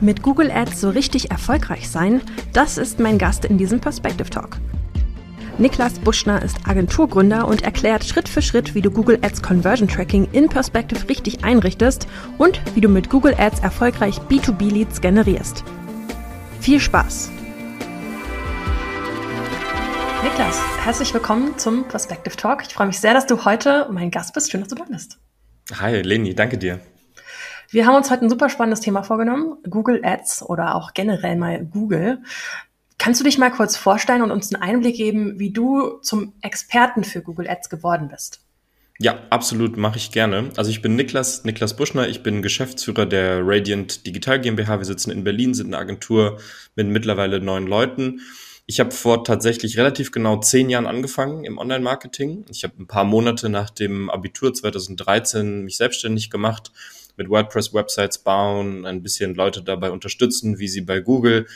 Mit Google Ads so richtig erfolgreich sein, das ist mein Gast in diesem Perspective Talk. Niklas Buschner ist Agenturgründer und erklärt Schritt für Schritt, wie du Google Ads Conversion Tracking in Perspective richtig einrichtest und wie du mit Google Ads erfolgreich B2B-Leads generierst. Viel Spaß! Niklas, herzlich willkommen zum Perspective Talk. Ich freue mich sehr, dass du heute mein Gast bist. Schön, dass du da bist. Hi, Leni, danke dir. Wir haben uns heute ein super spannendes Thema vorgenommen, Google Ads oder auch generell mal Google. Kannst du dich mal kurz vorstellen und uns einen Einblick geben, wie du zum Experten für Google Ads geworden bist? Ja, absolut, mache ich gerne. Also ich bin Niklas, Niklas Buschner, ich bin Geschäftsführer der Radiant Digital GmbH. Wir sitzen in Berlin, sind eine Agentur mit mittlerweile neun Leuten. Ich habe vor tatsächlich relativ genau zehn Jahren angefangen im Online-Marketing. Ich habe ein paar Monate nach dem Abitur 2013 mich selbstständig gemacht mit WordPress-Websites bauen, ein bisschen Leute dabei unterstützen, wie sie bei Google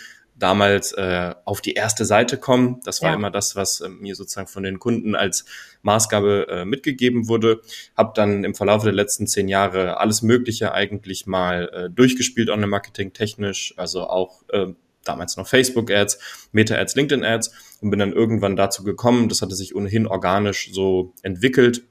damals äh, auf die erste Seite kommen. Das war ja. immer das, was äh, mir sozusagen von den Kunden als Maßgabe äh, mitgegeben wurde. Hab dann im Verlauf der letzten zehn Jahre alles Mögliche eigentlich mal äh, durchgespielt Online-Marketing technisch, also auch äh, damals noch Facebook-Ads, Meta-Ads, LinkedIn-Ads und bin dann irgendwann dazu gekommen, das hatte sich ohnehin organisch so entwickelt,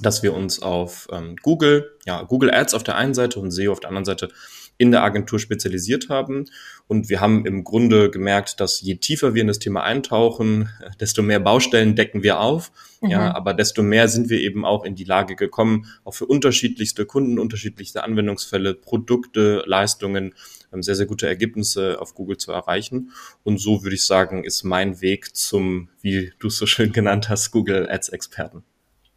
dass wir uns auf ähm, Google, ja, Google Ads auf der einen Seite und SEO auf der anderen Seite in der Agentur spezialisiert haben. Und wir haben im Grunde gemerkt, dass je tiefer wir in das Thema eintauchen, desto mehr Baustellen decken wir auf. Mhm. Ja, aber desto mehr sind wir eben auch in die Lage gekommen, auch für unterschiedlichste Kunden, unterschiedlichste Anwendungsfälle, Produkte, Leistungen, ähm, sehr, sehr gute Ergebnisse auf Google zu erreichen. Und so würde ich sagen, ist mein Weg zum, wie du es so schön genannt hast, Google Ads Experten.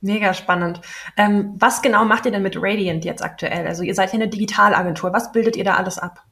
Mega spannend. Ähm, was genau macht ihr denn mit Radiant jetzt aktuell? Also ihr seid ja eine Digitalagentur. Was bildet ihr da alles ab?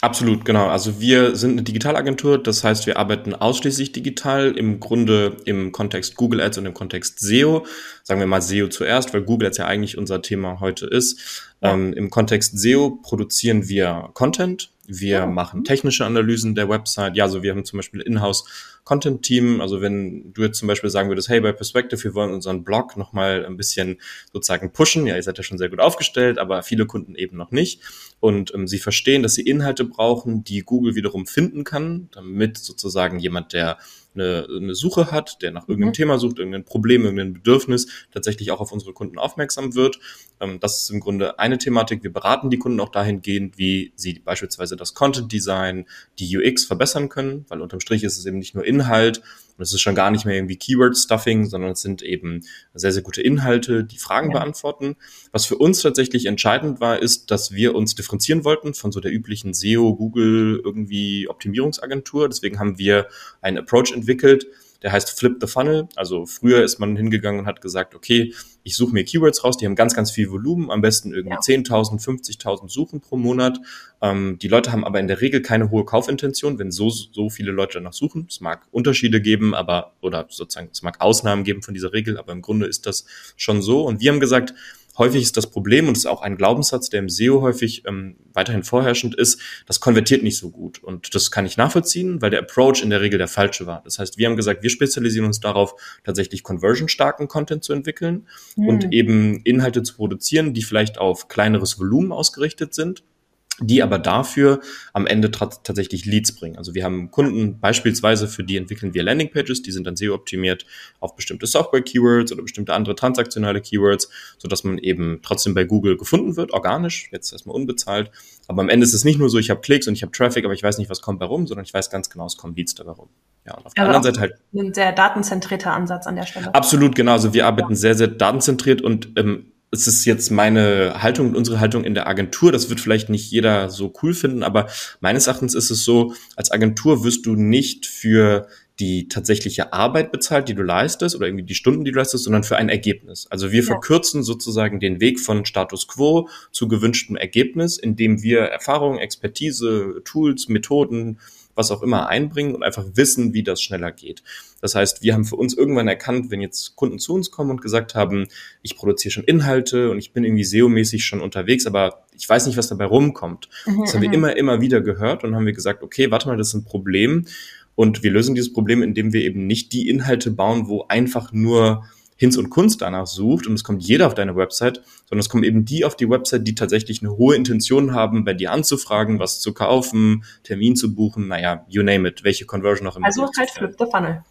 Absolut, genau. Also wir sind eine Digitalagentur, das heißt, wir arbeiten ausschließlich digital, im Grunde im Kontext Google Ads und im Kontext SEO. Sagen wir mal SEO zuerst, weil Google Ads ja eigentlich unser Thema heute ist. Ja. Ähm, Im Kontext SEO produzieren wir Content, wir oh. machen technische Analysen der Website. Ja, also wir haben zum Beispiel Inhouse Content Team. Also wenn du jetzt zum Beispiel sagen würdest, hey, bei Perspective, wir wollen unseren Blog nochmal ein bisschen sozusagen pushen. Ja, ihr seid ja schon sehr gut aufgestellt, aber viele Kunden eben noch nicht. Und ähm, sie verstehen, dass sie Inhalte brauchen, die Google wiederum finden kann, damit sozusagen jemand, der eine, eine Suche hat, der nach irgendeinem mhm. Thema sucht, irgendein Problem, irgendein Bedürfnis, tatsächlich auch auf unsere Kunden aufmerksam wird. Ähm, das ist im Grunde eine Thematik. Wir beraten die Kunden auch dahingehend, wie sie beispielsweise das Content Design, die UX verbessern können, weil unterm Strich ist es eben nicht nur Inhalt und es ist schon gar nicht mehr irgendwie Keyword-Stuffing, sondern es sind eben sehr, sehr gute Inhalte, die Fragen ja. beantworten. Was für uns tatsächlich entscheidend war, ist, dass wir uns differenzieren wollten von so der üblichen SEO, Google, irgendwie Optimierungsagentur. Deswegen haben wir einen Approach entwickelt, der heißt Flip the Funnel. Also früher ist man hingegangen und hat gesagt, okay, ich suche mir Keywords raus, die haben ganz, ganz viel Volumen, am besten irgendwie ja. 10.000, 50.000 Suchen pro Monat. Ähm, die Leute haben aber in der Regel keine hohe Kaufintention, wenn so, so viele Leute danach suchen. Es mag Unterschiede geben, aber, oder sozusagen, es mag Ausnahmen geben von dieser Regel, aber im Grunde ist das schon so. Und wir haben gesagt, häufig ist das Problem, und es ist auch ein Glaubenssatz, der im SEO häufig ähm, weiterhin vorherrschend ist, das konvertiert nicht so gut. Und das kann ich nachvollziehen, weil der Approach in der Regel der falsche war. Das heißt, wir haben gesagt, wir spezialisieren uns darauf, tatsächlich conversion-starken Content zu entwickeln mhm. und eben Inhalte zu produzieren, die vielleicht auf kleineres Volumen ausgerichtet sind die aber dafür am Ende tatsächlich Leads bringen. Also wir haben Kunden beispielsweise, für die entwickeln wir Landingpages, die sind dann SEO-optimiert auf bestimmte Software-Keywords oder bestimmte andere transaktionale Keywords, sodass man eben trotzdem bei Google gefunden wird, organisch, jetzt erstmal unbezahlt. Aber am Ende ist es nicht nur so, ich habe Klicks und ich habe Traffic, aber ich weiß nicht, was kommt bei rum, sondern ich weiß ganz genau, es kommen Leads dabei rum. Ja, und auf der anderen Seite halt. Ein sehr datenzentrierter Ansatz an der Stelle. Absolut, genau. Also wir arbeiten ja. sehr, sehr datenzentriert und ähm, es ist jetzt meine Haltung und unsere Haltung in der Agentur. Das wird vielleicht nicht jeder so cool finden, aber meines Erachtens ist es so, als Agentur wirst du nicht für die tatsächliche Arbeit bezahlt, die du leistest oder irgendwie die Stunden, die du leistest, sondern für ein Ergebnis. Also wir ja. verkürzen sozusagen den Weg von Status quo zu gewünschtem Ergebnis, indem wir Erfahrungen, Expertise, Tools, Methoden, was auch immer einbringen und einfach wissen, wie das schneller geht. Das heißt, wir haben für uns irgendwann erkannt, wenn jetzt Kunden zu uns kommen und gesagt haben, ich produziere schon Inhalte und ich bin irgendwie SEO-mäßig schon unterwegs, aber ich weiß nicht, was dabei rumkommt. Mhm, das haben wir mhm. immer, immer wieder gehört und haben wir gesagt, okay, warte mal, das ist ein Problem. Und wir lösen dieses Problem, indem wir eben nicht die Inhalte bauen, wo einfach nur Hinz und Kunst danach sucht und es kommt jeder auf deine Website, sondern es kommen eben die auf die Website, die tatsächlich eine hohe Intention haben, bei dir anzufragen, was zu kaufen, Termin zu buchen, naja, you name it, welche Conversion noch immer. Also halt Flip the Funnel.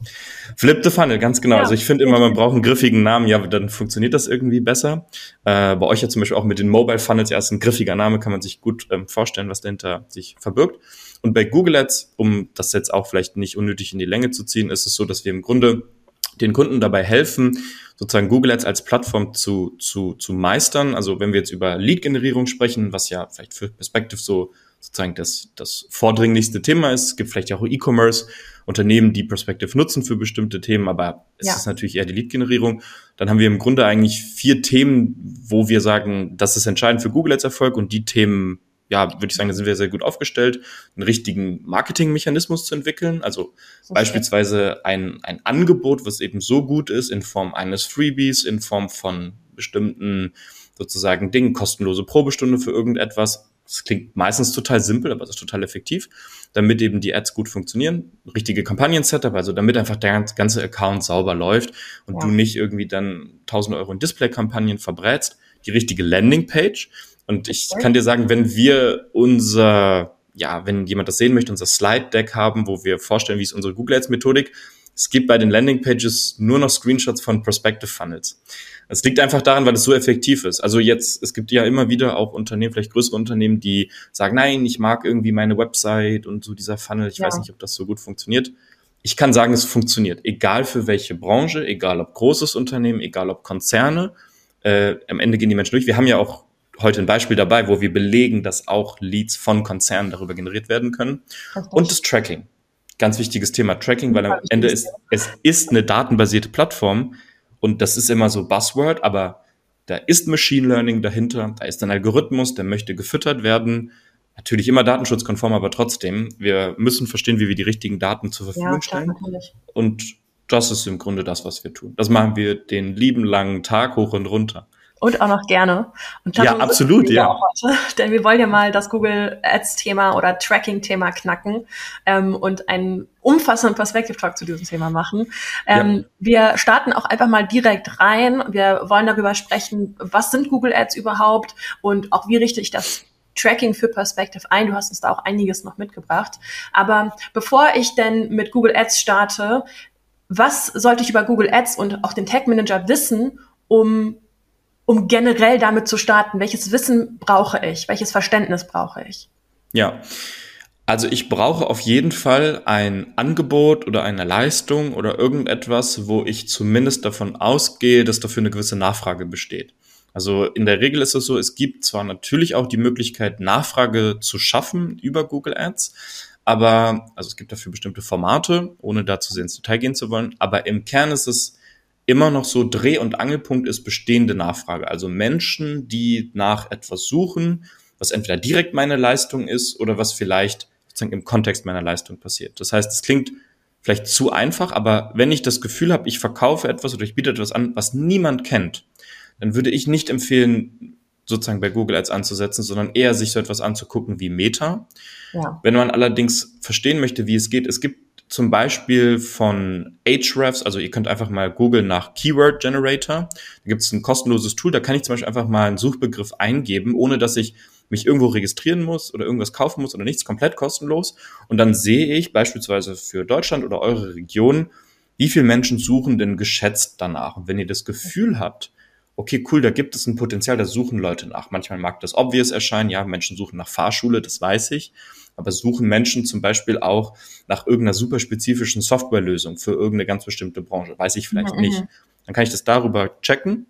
Flip the Funnel, ganz genau. Ja. Also ich finde immer, man braucht einen griffigen Namen, ja, dann funktioniert das irgendwie besser. Äh, bei euch ja zum Beispiel auch mit den Mobile Funnels erst ein griffiger Name, kann man sich gut ähm, vorstellen, was dahinter sich verbirgt. Und bei Google Ads, um das jetzt auch vielleicht nicht unnötig in die Länge zu ziehen, ist es so, dass wir im Grunde den Kunden dabei helfen, sozusagen Google Ads als Plattform zu, zu, zu meistern. Also wenn wir jetzt über Lead-Generierung sprechen, was ja vielleicht für Perspective so sozusagen das, das vordringlichste Thema ist. Es gibt vielleicht auch E-Commerce, Unternehmen, die Perspective nutzen für bestimmte Themen, aber es ja. ist natürlich eher die Lead-Generierung. Dann haben wir im Grunde eigentlich vier Themen, wo wir sagen, das ist entscheidend für Google Ads Erfolg und die Themen ja, würde ich sagen, da sind wir sehr gut aufgestellt, einen richtigen Marketingmechanismus zu entwickeln. Also okay. beispielsweise ein, ein Angebot, was eben so gut ist in Form eines Freebies, in Form von bestimmten sozusagen Dingen, kostenlose Probestunde für irgendetwas. Das klingt meistens total simpel, aber es ist total effektiv, damit eben die Ads gut funktionieren. Richtige Kampagnen-Setup, also damit einfach der ganze Account sauber läuft und ja. du nicht irgendwie dann 1000 Euro in Display-Kampagnen verbrätst. Die richtige Landingpage, und ich kann dir sagen, wenn wir unser, ja, wenn jemand das sehen möchte, unser Slide-Deck haben, wo wir vorstellen, wie ist unsere Google Ads-Methodik, es gibt bei den Landing-Pages nur noch Screenshots von Prospective Funnels. Es liegt einfach daran, weil es so effektiv ist. Also jetzt, es gibt ja immer wieder auch Unternehmen, vielleicht größere Unternehmen, die sagen, nein, ich mag irgendwie meine Website und so dieser Funnel. Ich ja. weiß nicht, ob das so gut funktioniert. Ich kann sagen, es funktioniert. Egal für welche Branche, egal ob großes Unternehmen, egal ob Konzerne. Äh, am Ende gehen die Menschen durch. Wir haben ja auch heute ein Beispiel dabei, wo wir belegen, dass auch Leads von Konzernen darüber generiert werden können. Und das Tracking. Ganz wichtiges Thema Tracking, weil am Ende ist, es ist eine datenbasierte Plattform und das ist immer so Buzzword, aber da ist Machine Learning dahinter, da ist ein Algorithmus, der möchte gefüttert werden. Natürlich immer datenschutzkonform, aber trotzdem, wir müssen verstehen, wie wir die richtigen Daten zur Verfügung ja, stellen. Natürlich. Und das ist im Grunde das, was wir tun. Das machen wir den lieben langen Tag hoch und runter. Und auch noch gerne. Und ja, absolut, ja. Heute, denn wir wollen ja mal das Google Ads-Thema oder Tracking-Thema knacken ähm, und einen umfassenden Perspective-Talk zu diesem Thema machen. Ähm, ja. Wir starten auch einfach mal direkt rein. Wir wollen darüber sprechen, was sind Google Ads überhaupt und auch wie richte ich das Tracking für Perspective ein. Du hast uns da auch einiges noch mitgebracht. Aber bevor ich denn mit Google Ads starte, was sollte ich über Google Ads und auch den Tag Manager wissen, um um generell damit zu starten? Welches Wissen brauche ich? Welches Verständnis brauche ich? Ja. Also ich brauche auf jeden Fall ein Angebot oder eine Leistung oder irgendetwas, wo ich zumindest davon ausgehe, dass dafür eine gewisse Nachfrage besteht. Also in der Regel ist es so, es gibt zwar natürlich auch die Möglichkeit, Nachfrage zu schaffen über Google Ads, aber, also es gibt dafür bestimmte Formate, ohne da zu sehr ins Detail gehen zu wollen, aber im Kern ist es immer noch so Dreh- und Angelpunkt ist bestehende Nachfrage. Also Menschen, die nach etwas suchen, was entweder direkt meine Leistung ist oder was vielleicht sozusagen im Kontext meiner Leistung passiert. Das heißt, es klingt vielleicht zu einfach, aber wenn ich das Gefühl habe, ich verkaufe etwas oder ich biete etwas an, was niemand kennt, dann würde ich nicht empfehlen, sozusagen bei Google Ads anzusetzen, sondern eher sich so etwas anzugucken wie Meta. Ja. Wenn man allerdings verstehen möchte, wie es geht, es gibt zum Beispiel von Ahrefs, also ihr könnt einfach mal googeln nach Keyword Generator. Da gibt es ein kostenloses Tool, da kann ich zum Beispiel einfach mal einen Suchbegriff eingeben, ohne dass ich mich irgendwo registrieren muss oder irgendwas kaufen muss oder nichts, komplett kostenlos. Und dann sehe ich beispielsweise für Deutschland oder eure Region, wie viele Menschen suchen denn geschätzt danach. Und wenn ihr das Gefühl habt, okay, cool, da gibt es ein Potenzial, da suchen Leute nach. Manchmal mag das obvious erscheinen, ja, Menschen suchen nach Fahrschule, das weiß ich aber suchen Menschen zum Beispiel auch nach irgendeiner super spezifischen Softwarelösung für irgendeine ganz bestimmte Branche. Weiß ich vielleicht mhm. nicht. Dann kann ich das darüber checken.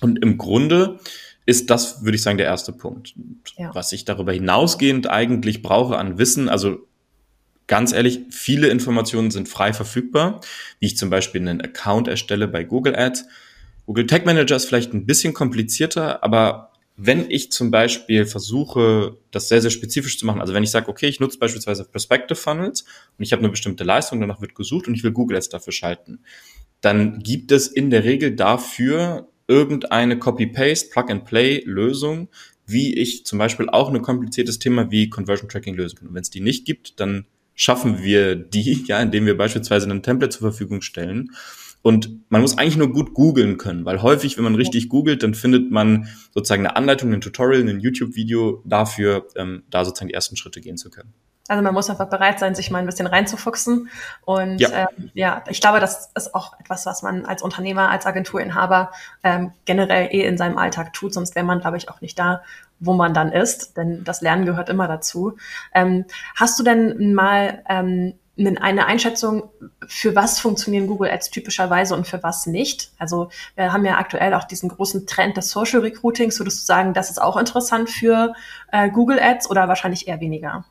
Und im Grunde ist das, würde ich sagen, der erste Punkt. Ja. Was ich darüber hinausgehend eigentlich brauche an Wissen, also ganz ehrlich, viele Informationen sind frei verfügbar, wie ich zum Beispiel einen Account erstelle bei Google Ads. Google Tag Manager ist vielleicht ein bisschen komplizierter, aber wenn ich zum Beispiel versuche, das sehr, sehr spezifisch zu machen, also wenn ich sage, okay, ich nutze beispielsweise Perspective Funnels und ich habe eine bestimmte Leistung, danach wird gesucht und ich will Google Ads dafür schalten, dann gibt es in der Regel dafür irgendeine Copy-Paste, Plug-and-Play-Lösung, wie ich zum Beispiel auch ein kompliziertes Thema wie Conversion Tracking lösen kann. Und wenn es die nicht gibt, dann schaffen wir die, ja, indem wir beispielsweise ein Template zur Verfügung stellen Und man muss eigentlich nur gut googeln können, weil häufig, wenn man richtig googelt, dann findet man sozusagen eine Anleitung, ein Tutorial, ein YouTube-Video dafür, ähm, da sozusagen die ersten Schritte gehen zu können. Also man muss einfach bereit sein, sich mal ein bisschen reinzufuchsen. Und ja, ähm, ja ich glaube, das ist auch etwas, was man als Unternehmer, als Agenturinhaber ähm, generell eh in seinem Alltag tut. Sonst wäre man, glaube ich, auch nicht da, wo man dann ist. Denn das Lernen gehört immer dazu. Ähm, hast du denn mal ähm, eine Einschätzung, für was funktionieren Google Ads typischerweise und für was nicht? Also wir haben ja aktuell auch diesen großen Trend des Social Recruitings. Würdest du sagen, das ist auch interessant für äh, Google Ads oder wahrscheinlich eher weniger?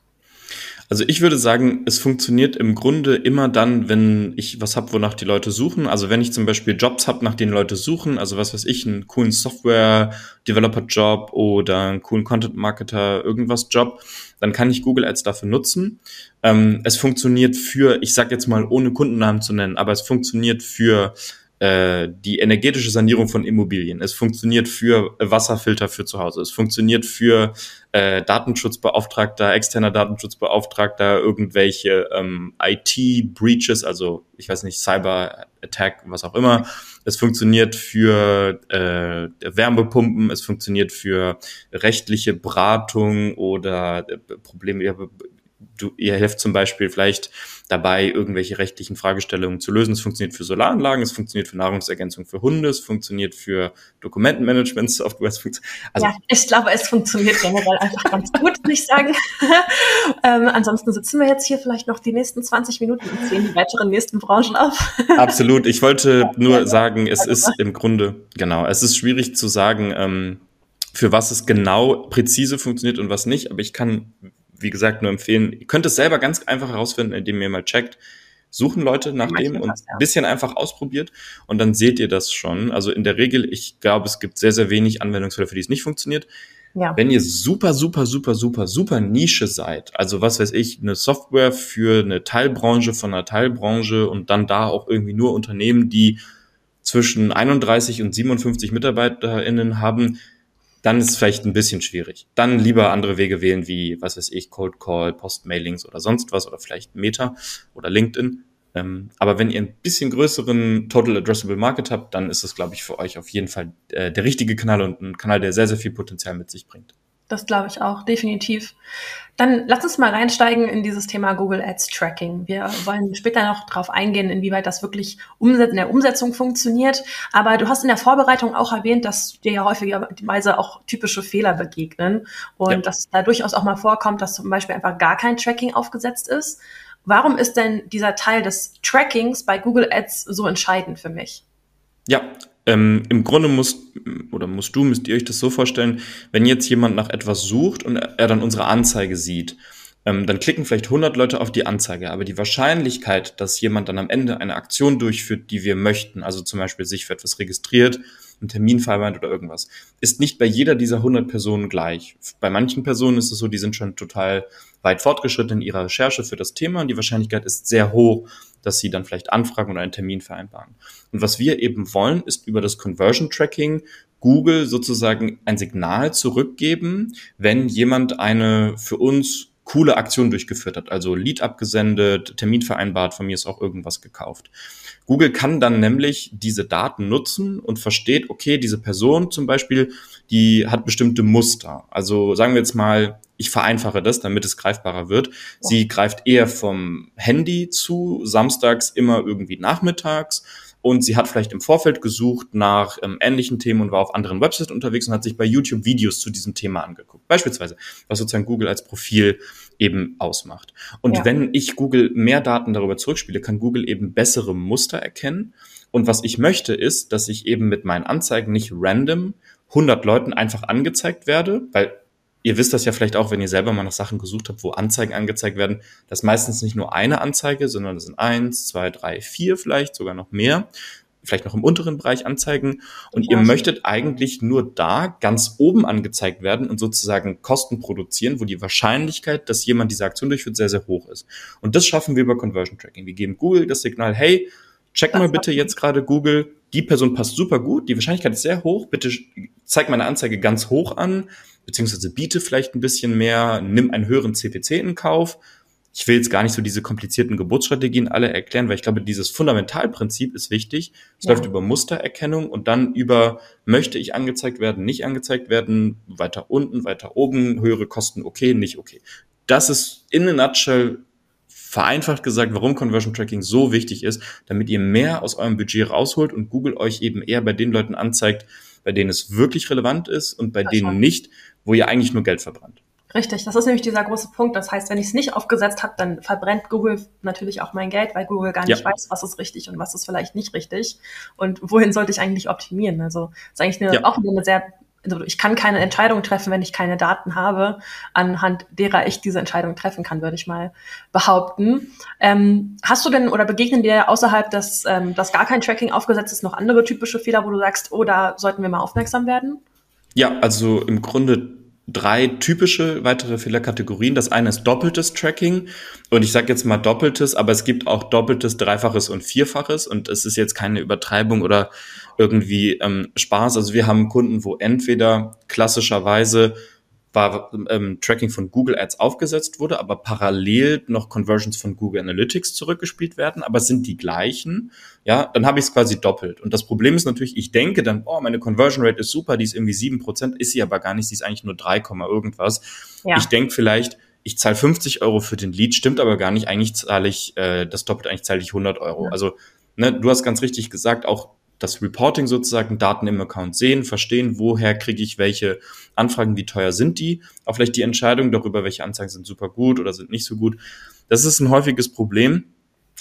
Also ich würde sagen, es funktioniert im Grunde immer dann, wenn ich was habe, wonach die Leute suchen. Also wenn ich zum Beispiel Jobs habe, nach denen Leute suchen, also was weiß ich, einen coolen Software-Developer-Job oder einen coolen Content-Marketer, irgendwas Job, dann kann ich Google Ads dafür nutzen. Ähm, es funktioniert für, ich sag jetzt mal, ohne Kundennamen zu nennen, aber es funktioniert für äh, die energetische Sanierung von Immobilien. Es funktioniert für Wasserfilter für zu Hause. Es funktioniert für äh, Datenschutzbeauftragter, externer Datenschutzbeauftragter, irgendwelche ähm, IT-Breaches, also ich weiß nicht, Cyber-Attack, was auch immer. Es funktioniert für äh, Wärmepumpen, es funktioniert für rechtliche Beratung oder äh, Probleme, du, ihr helft zum Beispiel vielleicht dabei, irgendwelche rechtlichen Fragestellungen zu lösen. Es funktioniert für Solaranlagen, es funktioniert für Nahrungsergänzung für Hunde, es funktioniert für Dokumentenmanagement-Software. Also ja, ich glaube, es funktioniert generell einfach ganz gut, würde ich sagen. ähm, ansonsten sitzen wir jetzt hier vielleicht noch die nächsten 20 Minuten und zählen die weiteren nächsten Branchen auf. Absolut. Ich wollte nur sagen, es ist im Grunde, genau, es ist schwierig zu sagen, ähm, für was es genau präzise funktioniert und was nicht, aber ich kann wie gesagt, nur empfehlen. Ihr könnt es selber ganz einfach herausfinden, indem ihr mal checkt, suchen Leute nach dem und ein bisschen einfach ausprobiert und dann seht ihr das schon. Also in der Regel, ich glaube, es gibt sehr, sehr wenig Anwendungsfälle, für die es nicht funktioniert. Ja. Wenn ihr super, super, super, super, super Nische seid, also was weiß ich, eine Software für eine Teilbranche von einer Teilbranche und dann da auch irgendwie nur Unternehmen, die zwischen 31 und 57 MitarbeiterInnen haben, dann ist es vielleicht ein bisschen schwierig. Dann lieber andere Wege wählen, wie, was weiß ich, Cold Call, Postmailings oder sonst was oder vielleicht Meta oder LinkedIn. Ähm, aber wenn ihr ein bisschen größeren Total Addressable Market habt, dann ist es, glaube ich, für euch auf jeden Fall äh, der richtige Kanal und ein Kanal, der sehr, sehr viel Potenzial mit sich bringt. Das glaube ich auch, definitiv. Dann lass uns mal reinsteigen in dieses Thema Google Ads Tracking. Wir wollen später noch darauf eingehen, inwieweit das wirklich in der Umsetzung funktioniert. Aber du hast in der Vorbereitung auch erwähnt, dass dir ja häufigerweise auch typische Fehler begegnen und ja. dass da durchaus auch mal vorkommt, dass zum Beispiel einfach gar kein Tracking aufgesetzt ist. Warum ist denn dieser Teil des Trackings bei Google Ads so entscheidend für mich? Ja, ähm, im Grunde musst oder musst du, müsst ihr euch das so vorstellen, wenn jetzt jemand nach etwas sucht und er dann unsere Anzeige sieht, ähm, dann klicken vielleicht 100 Leute auf die Anzeige, aber die Wahrscheinlichkeit, dass jemand dann am Ende eine Aktion durchführt, die wir möchten, also zum Beispiel sich für etwas registriert, einen Termin vereinbart oder irgendwas, ist nicht bei jeder dieser 100 Personen gleich. Bei manchen Personen ist es so, die sind schon total weit fortgeschritten in ihrer Recherche für das Thema und die Wahrscheinlichkeit ist sehr hoch, dass sie dann vielleicht anfragen oder einen Termin vereinbaren. Und was wir eben wollen, ist über das Conversion Tracking Google sozusagen ein Signal zurückgeben, wenn jemand eine für uns coole Aktion durchgeführt hat, also Lead abgesendet, Termin vereinbart, von mir ist auch irgendwas gekauft. Google kann dann nämlich diese Daten nutzen und versteht, okay, diese Person zum Beispiel, die hat bestimmte Muster. Also sagen wir jetzt mal, ich vereinfache das, damit es greifbarer wird. Sie greift eher vom Handy zu, samstags immer irgendwie nachmittags und sie hat vielleicht im Vorfeld gesucht nach ähm, ähnlichen Themen und war auf anderen Websites unterwegs und hat sich bei YouTube Videos zu diesem Thema angeguckt. Beispielsweise, was sozusagen Google als Profil eben ausmacht. Und ja. wenn ich Google mehr Daten darüber zurückspiele, kann Google eben bessere Muster erkennen. Und was ich möchte, ist, dass ich eben mit meinen Anzeigen nicht random 100 Leuten einfach angezeigt werde, weil ihr wisst das ja vielleicht auch, wenn ihr selber mal nach Sachen gesucht habt, wo Anzeigen angezeigt werden, das ist meistens nicht nur eine Anzeige, sondern das sind eins, zwei, drei, vier vielleicht, sogar noch mehr vielleicht noch im unteren Bereich anzeigen. Und ihr möchtet eigentlich nur da ganz oben angezeigt werden und sozusagen Kosten produzieren, wo die Wahrscheinlichkeit, dass jemand diese Aktion durchführt, sehr, sehr hoch ist. Und das schaffen wir über Conversion Tracking. Wir geben Google das Signal, hey, check mal bitte jetzt gerade Google, die Person passt super gut, die Wahrscheinlichkeit ist sehr hoch, bitte zeig meine Anzeige ganz hoch an, beziehungsweise biete vielleicht ein bisschen mehr, nimm einen höheren CPC in Kauf. Ich will jetzt gar nicht so diese komplizierten Geburtsstrategien alle erklären, weil ich glaube, dieses Fundamentalprinzip ist wichtig. Es ja. läuft über Mustererkennung und dann über, möchte ich angezeigt werden, nicht angezeigt werden, weiter unten, weiter oben, höhere Kosten, okay, nicht okay. Das ist in a nutshell vereinfacht gesagt, warum Conversion Tracking so wichtig ist, damit ihr mehr aus eurem Budget rausholt und Google euch eben eher bei den Leuten anzeigt, bei denen es wirklich relevant ist und bei ja, denen schon. nicht, wo ihr eigentlich nur Geld verbrannt. Richtig, das ist nämlich dieser große Punkt. Das heißt, wenn ich es nicht aufgesetzt habe, dann verbrennt Google natürlich auch mein Geld, weil Google gar nicht ja. weiß, was ist richtig und was ist vielleicht nicht richtig und wohin sollte ich eigentlich optimieren. Also ist eigentlich eine, ja. auch eine sehr also ich kann keine Entscheidung treffen, wenn ich keine Daten habe, anhand derer ich diese Entscheidung treffen kann, würde ich mal behaupten. Ähm, hast du denn oder begegnen dir außerhalb des, ähm, dass gar kein Tracking aufgesetzt ist, noch andere typische Fehler, wo du sagst, oh, da sollten wir mal aufmerksam werden? Ja, also im Grunde drei typische weitere Fehlerkategorien. Das eine ist doppeltes Tracking und ich sage jetzt mal doppeltes, aber es gibt auch doppeltes, dreifaches und vierfaches und es ist jetzt keine Übertreibung oder irgendwie ähm, Spaß. Also wir haben Kunden, wo entweder klassischerweise war ähm, Tracking von Google Ads aufgesetzt wurde, aber parallel noch Conversions von Google Analytics zurückgespielt werden, aber es sind die gleichen, ja, dann habe ich es quasi doppelt. Und das Problem ist natürlich, ich denke dann, oh, meine Conversion Rate ist super, die ist irgendwie sieben Prozent, ist sie aber gar nicht, sie ist eigentlich nur drei irgendwas. Ja. Ich denke vielleicht, ich zahle 50 Euro für den Lead, stimmt aber gar nicht, eigentlich zahle ich äh, das doppelt, eigentlich zahle ich 100 Euro. Ja. Also ne, du hast ganz richtig gesagt, auch das Reporting sozusagen, Daten im Account sehen, verstehen, woher kriege ich welche Anfragen, wie teuer sind die, auch vielleicht die Entscheidung darüber, welche Anzeigen sind super gut oder sind nicht so gut. Das ist ein häufiges Problem.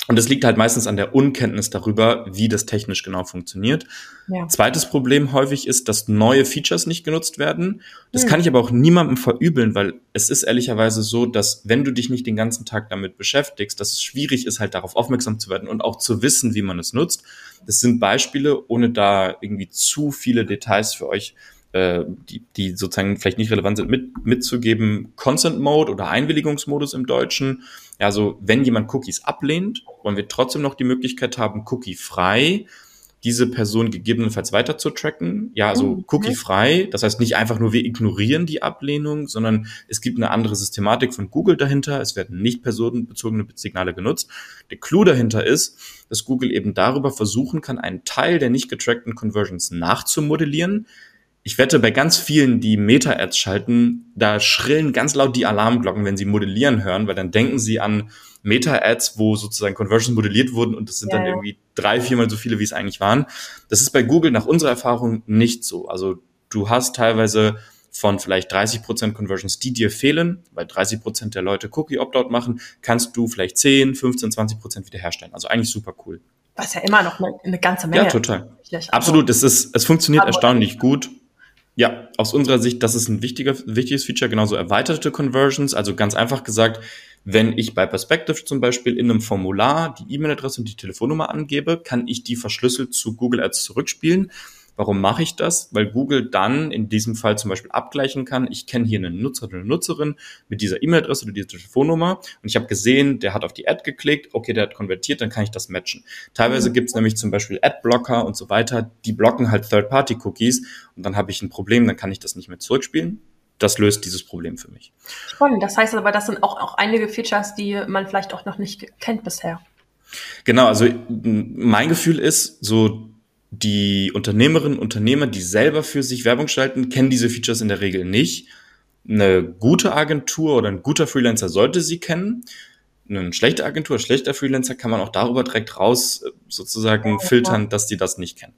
Und es liegt halt meistens an der Unkenntnis darüber, wie das technisch genau funktioniert. Ja. Zweites Problem häufig ist, dass neue Features nicht genutzt werden. Das mhm. kann ich aber auch niemandem verübeln, weil es ist ehrlicherweise so, dass wenn du dich nicht den ganzen Tag damit beschäftigst, dass es schwierig ist, halt darauf aufmerksam zu werden und auch zu wissen, wie man es nutzt. Das sind Beispiele, ohne da irgendwie zu viele Details für euch äh, die, die sozusagen vielleicht nicht relevant sind, mit, mitzugeben. Consent Mode oder Einwilligungsmodus im Deutschen. Ja, also wenn jemand Cookies ablehnt, wollen wir trotzdem noch die Möglichkeit haben, Cookie frei diese Person gegebenenfalls weiter zu tracken. Ja, also oh, okay. cookie-frei. Das heißt nicht einfach nur, wir ignorieren die Ablehnung, sondern es gibt eine andere Systematik von Google dahinter. Es werden nicht personenbezogene Signale genutzt. Der Clou dahinter ist, dass Google eben darüber versuchen kann, einen Teil der nicht getrackten Conversions nachzumodellieren, ich wette, bei ganz vielen, die Meta-Ads schalten, da schrillen ganz laut die Alarmglocken, wenn sie modellieren hören, weil dann denken sie an Meta-Ads, wo sozusagen Conversions modelliert wurden und das sind ja, dann irgendwie drei, viermal so viele, wie es eigentlich waren. Das ist bei Google nach unserer Erfahrung nicht so. Also du hast teilweise von vielleicht 30 Prozent Conversions, die dir fehlen, weil 30 Prozent der Leute Cookie-Opt-out machen, kannst du vielleicht 10, 15, 20 Prozent wiederherstellen. Also eigentlich super cool. Was ja immer noch eine, eine ganze Menge. Ja, total. Absolut. Es ist, es funktioniert erstaunlich gut. Ja, aus unserer Sicht, das ist ein wichtiger, wichtiges Feature, genauso erweiterte Conversions. Also ganz einfach gesagt, wenn ich bei Perspective zum Beispiel in einem Formular die E-Mail-Adresse und die Telefonnummer angebe, kann ich die verschlüsselt zu Google Ads zurückspielen. Warum mache ich das? Weil Google dann in diesem Fall zum Beispiel abgleichen kann, ich kenne hier einen Nutzer oder eine Nutzerin mit dieser E-Mail-Adresse oder dieser Telefonnummer und ich habe gesehen, der hat auf die Ad geklickt, okay, der hat konvertiert, dann kann ich das matchen. Teilweise mhm. gibt es nämlich zum Beispiel Ad-Blocker und so weiter, die blocken halt Third-Party-Cookies und dann habe ich ein Problem, dann kann ich das nicht mehr zurückspielen das löst dieses Problem für mich. Spannend. Das heißt aber, das sind auch, auch einige Features, die man vielleicht auch noch nicht kennt bisher. Genau, also mein Gefühl ist, so die Unternehmerinnen und Unternehmer, die selber für sich Werbung schalten, kennen diese Features in der Regel nicht. Eine gute Agentur oder ein guter Freelancer sollte sie kennen. Eine schlechte Agentur, ein schlechter Freelancer kann man auch darüber direkt raus äh, sozusagen filtern, dass die das nicht kennen.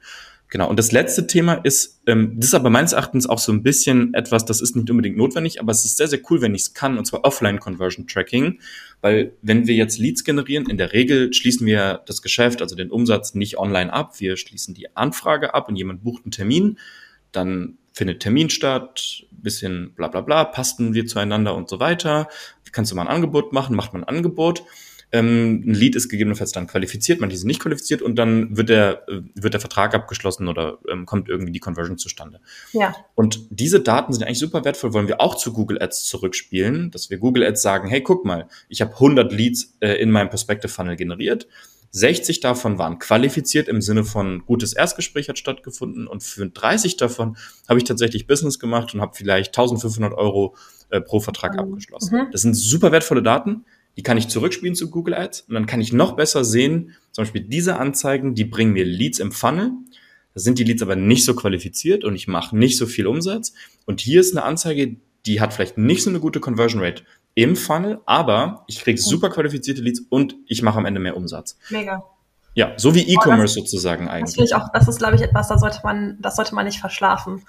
Genau. Und das letzte Thema ist, ähm, das ist aber meines Erachtens auch so ein bisschen etwas, das ist nicht unbedingt notwendig, aber es ist sehr, sehr cool, wenn ich es kann, und zwar Offline-Conversion-Tracking. Weil wenn wir jetzt Leads generieren, in der Regel schließen wir das Geschäft, also den Umsatz nicht online ab. Wir schließen die Anfrage ab und jemand bucht einen Termin. Dann findet Termin statt, bisschen bla bla bla, passen wir zueinander und so weiter. Kannst du mal ein Angebot machen, macht man ein Angebot ähm, ein Lead ist gegebenenfalls dann qualifiziert, manche sind nicht qualifiziert und dann wird der, äh, wird der Vertrag abgeschlossen oder ähm, kommt irgendwie die Conversion zustande. Ja. Und diese Daten sind eigentlich super wertvoll, wollen wir auch zu Google Ads zurückspielen, dass wir Google Ads sagen, hey, guck mal, ich habe 100 Leads äh, in meinem Perspective Funnel generiert. 60 davon waren qualifiziert im Sinne von gutes Erstgespräch hat stattgefunden und für 30 davon habe ich tatsächlich Business gemacht und habe vielleicht 1500 Euro äh, pro Vertrag mhm. abgeschlossen. Mhm. Das sind super wertvolle Daten die kann ich zurückspielen zu Google Ads und dann kann ich noch besser sehen, zum Beispiel diese Anzeigen, die bringen mir Leads im Funnel. Da sind die Leads aber nicht so qualifiziert und ich mache nicht so viel Umsatz. Und hier ist eine Anzeige, die hat vielleicht nicht so eine gute Conversion Rate im Funnel, aber ich kriege super qualifizierte Leads und ich mache am Ende mehr Umsatz. Mega. Ja, so wie E-Commerce oh, sozusagen eigentlich. Das, ich auch, das ist, glaube ich, etwas, da sollte man, das sollte man nicht verschlafen.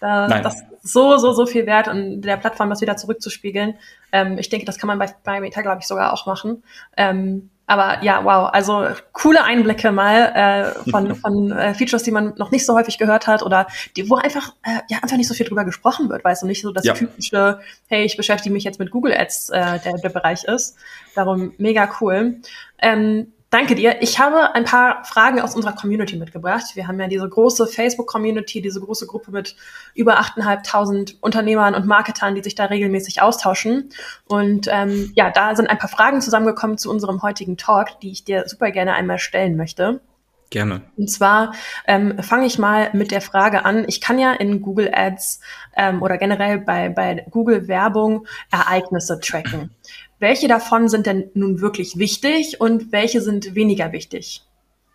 Da, Nein. Das ist so, so, so viel wert und der Plattform das wieder zurückzuspiegeln. Ähm, ich denke, das kann man bei, bei Meta, glaube ich, sogar auch machen. Ähm, aber ja, wow, also coole Einblicke mal äh, von, von äh, Features, die man noch nicht so häufig gehört hat oder die, wo einfach äh, ja einfach nicht so viel drüber gesprochen wird, es so nicht so das ja. typische, hey, ich beschäftige mich jetzt mit Google Ads, äh, der, der Bereich ist. Darum mega cool. Ähm, Danke dir. Ich habe ein paar Fragen aus unserer Community mitgebracht. Wir haben ja diese große Facebook-Community, diese große Gruppe mit über 8.500 Unternehmern und Marketern, die sich da regelmäßig austauschen. Und ähm, ja, da sind ein paar Fragen zusammengekommen zu unserem heutigen Talk, die ich dir super gerne einmal stellen möchte. Gerne. Und zwar ähm, fange ich mal mit der Frage an. Ich kann ja in Google Ads ähm, oder generell bei, bei Google Werbung Ereignisse tracken. Welche davon sind denn nun wirklich wichtig und welche sind weniger wichtig?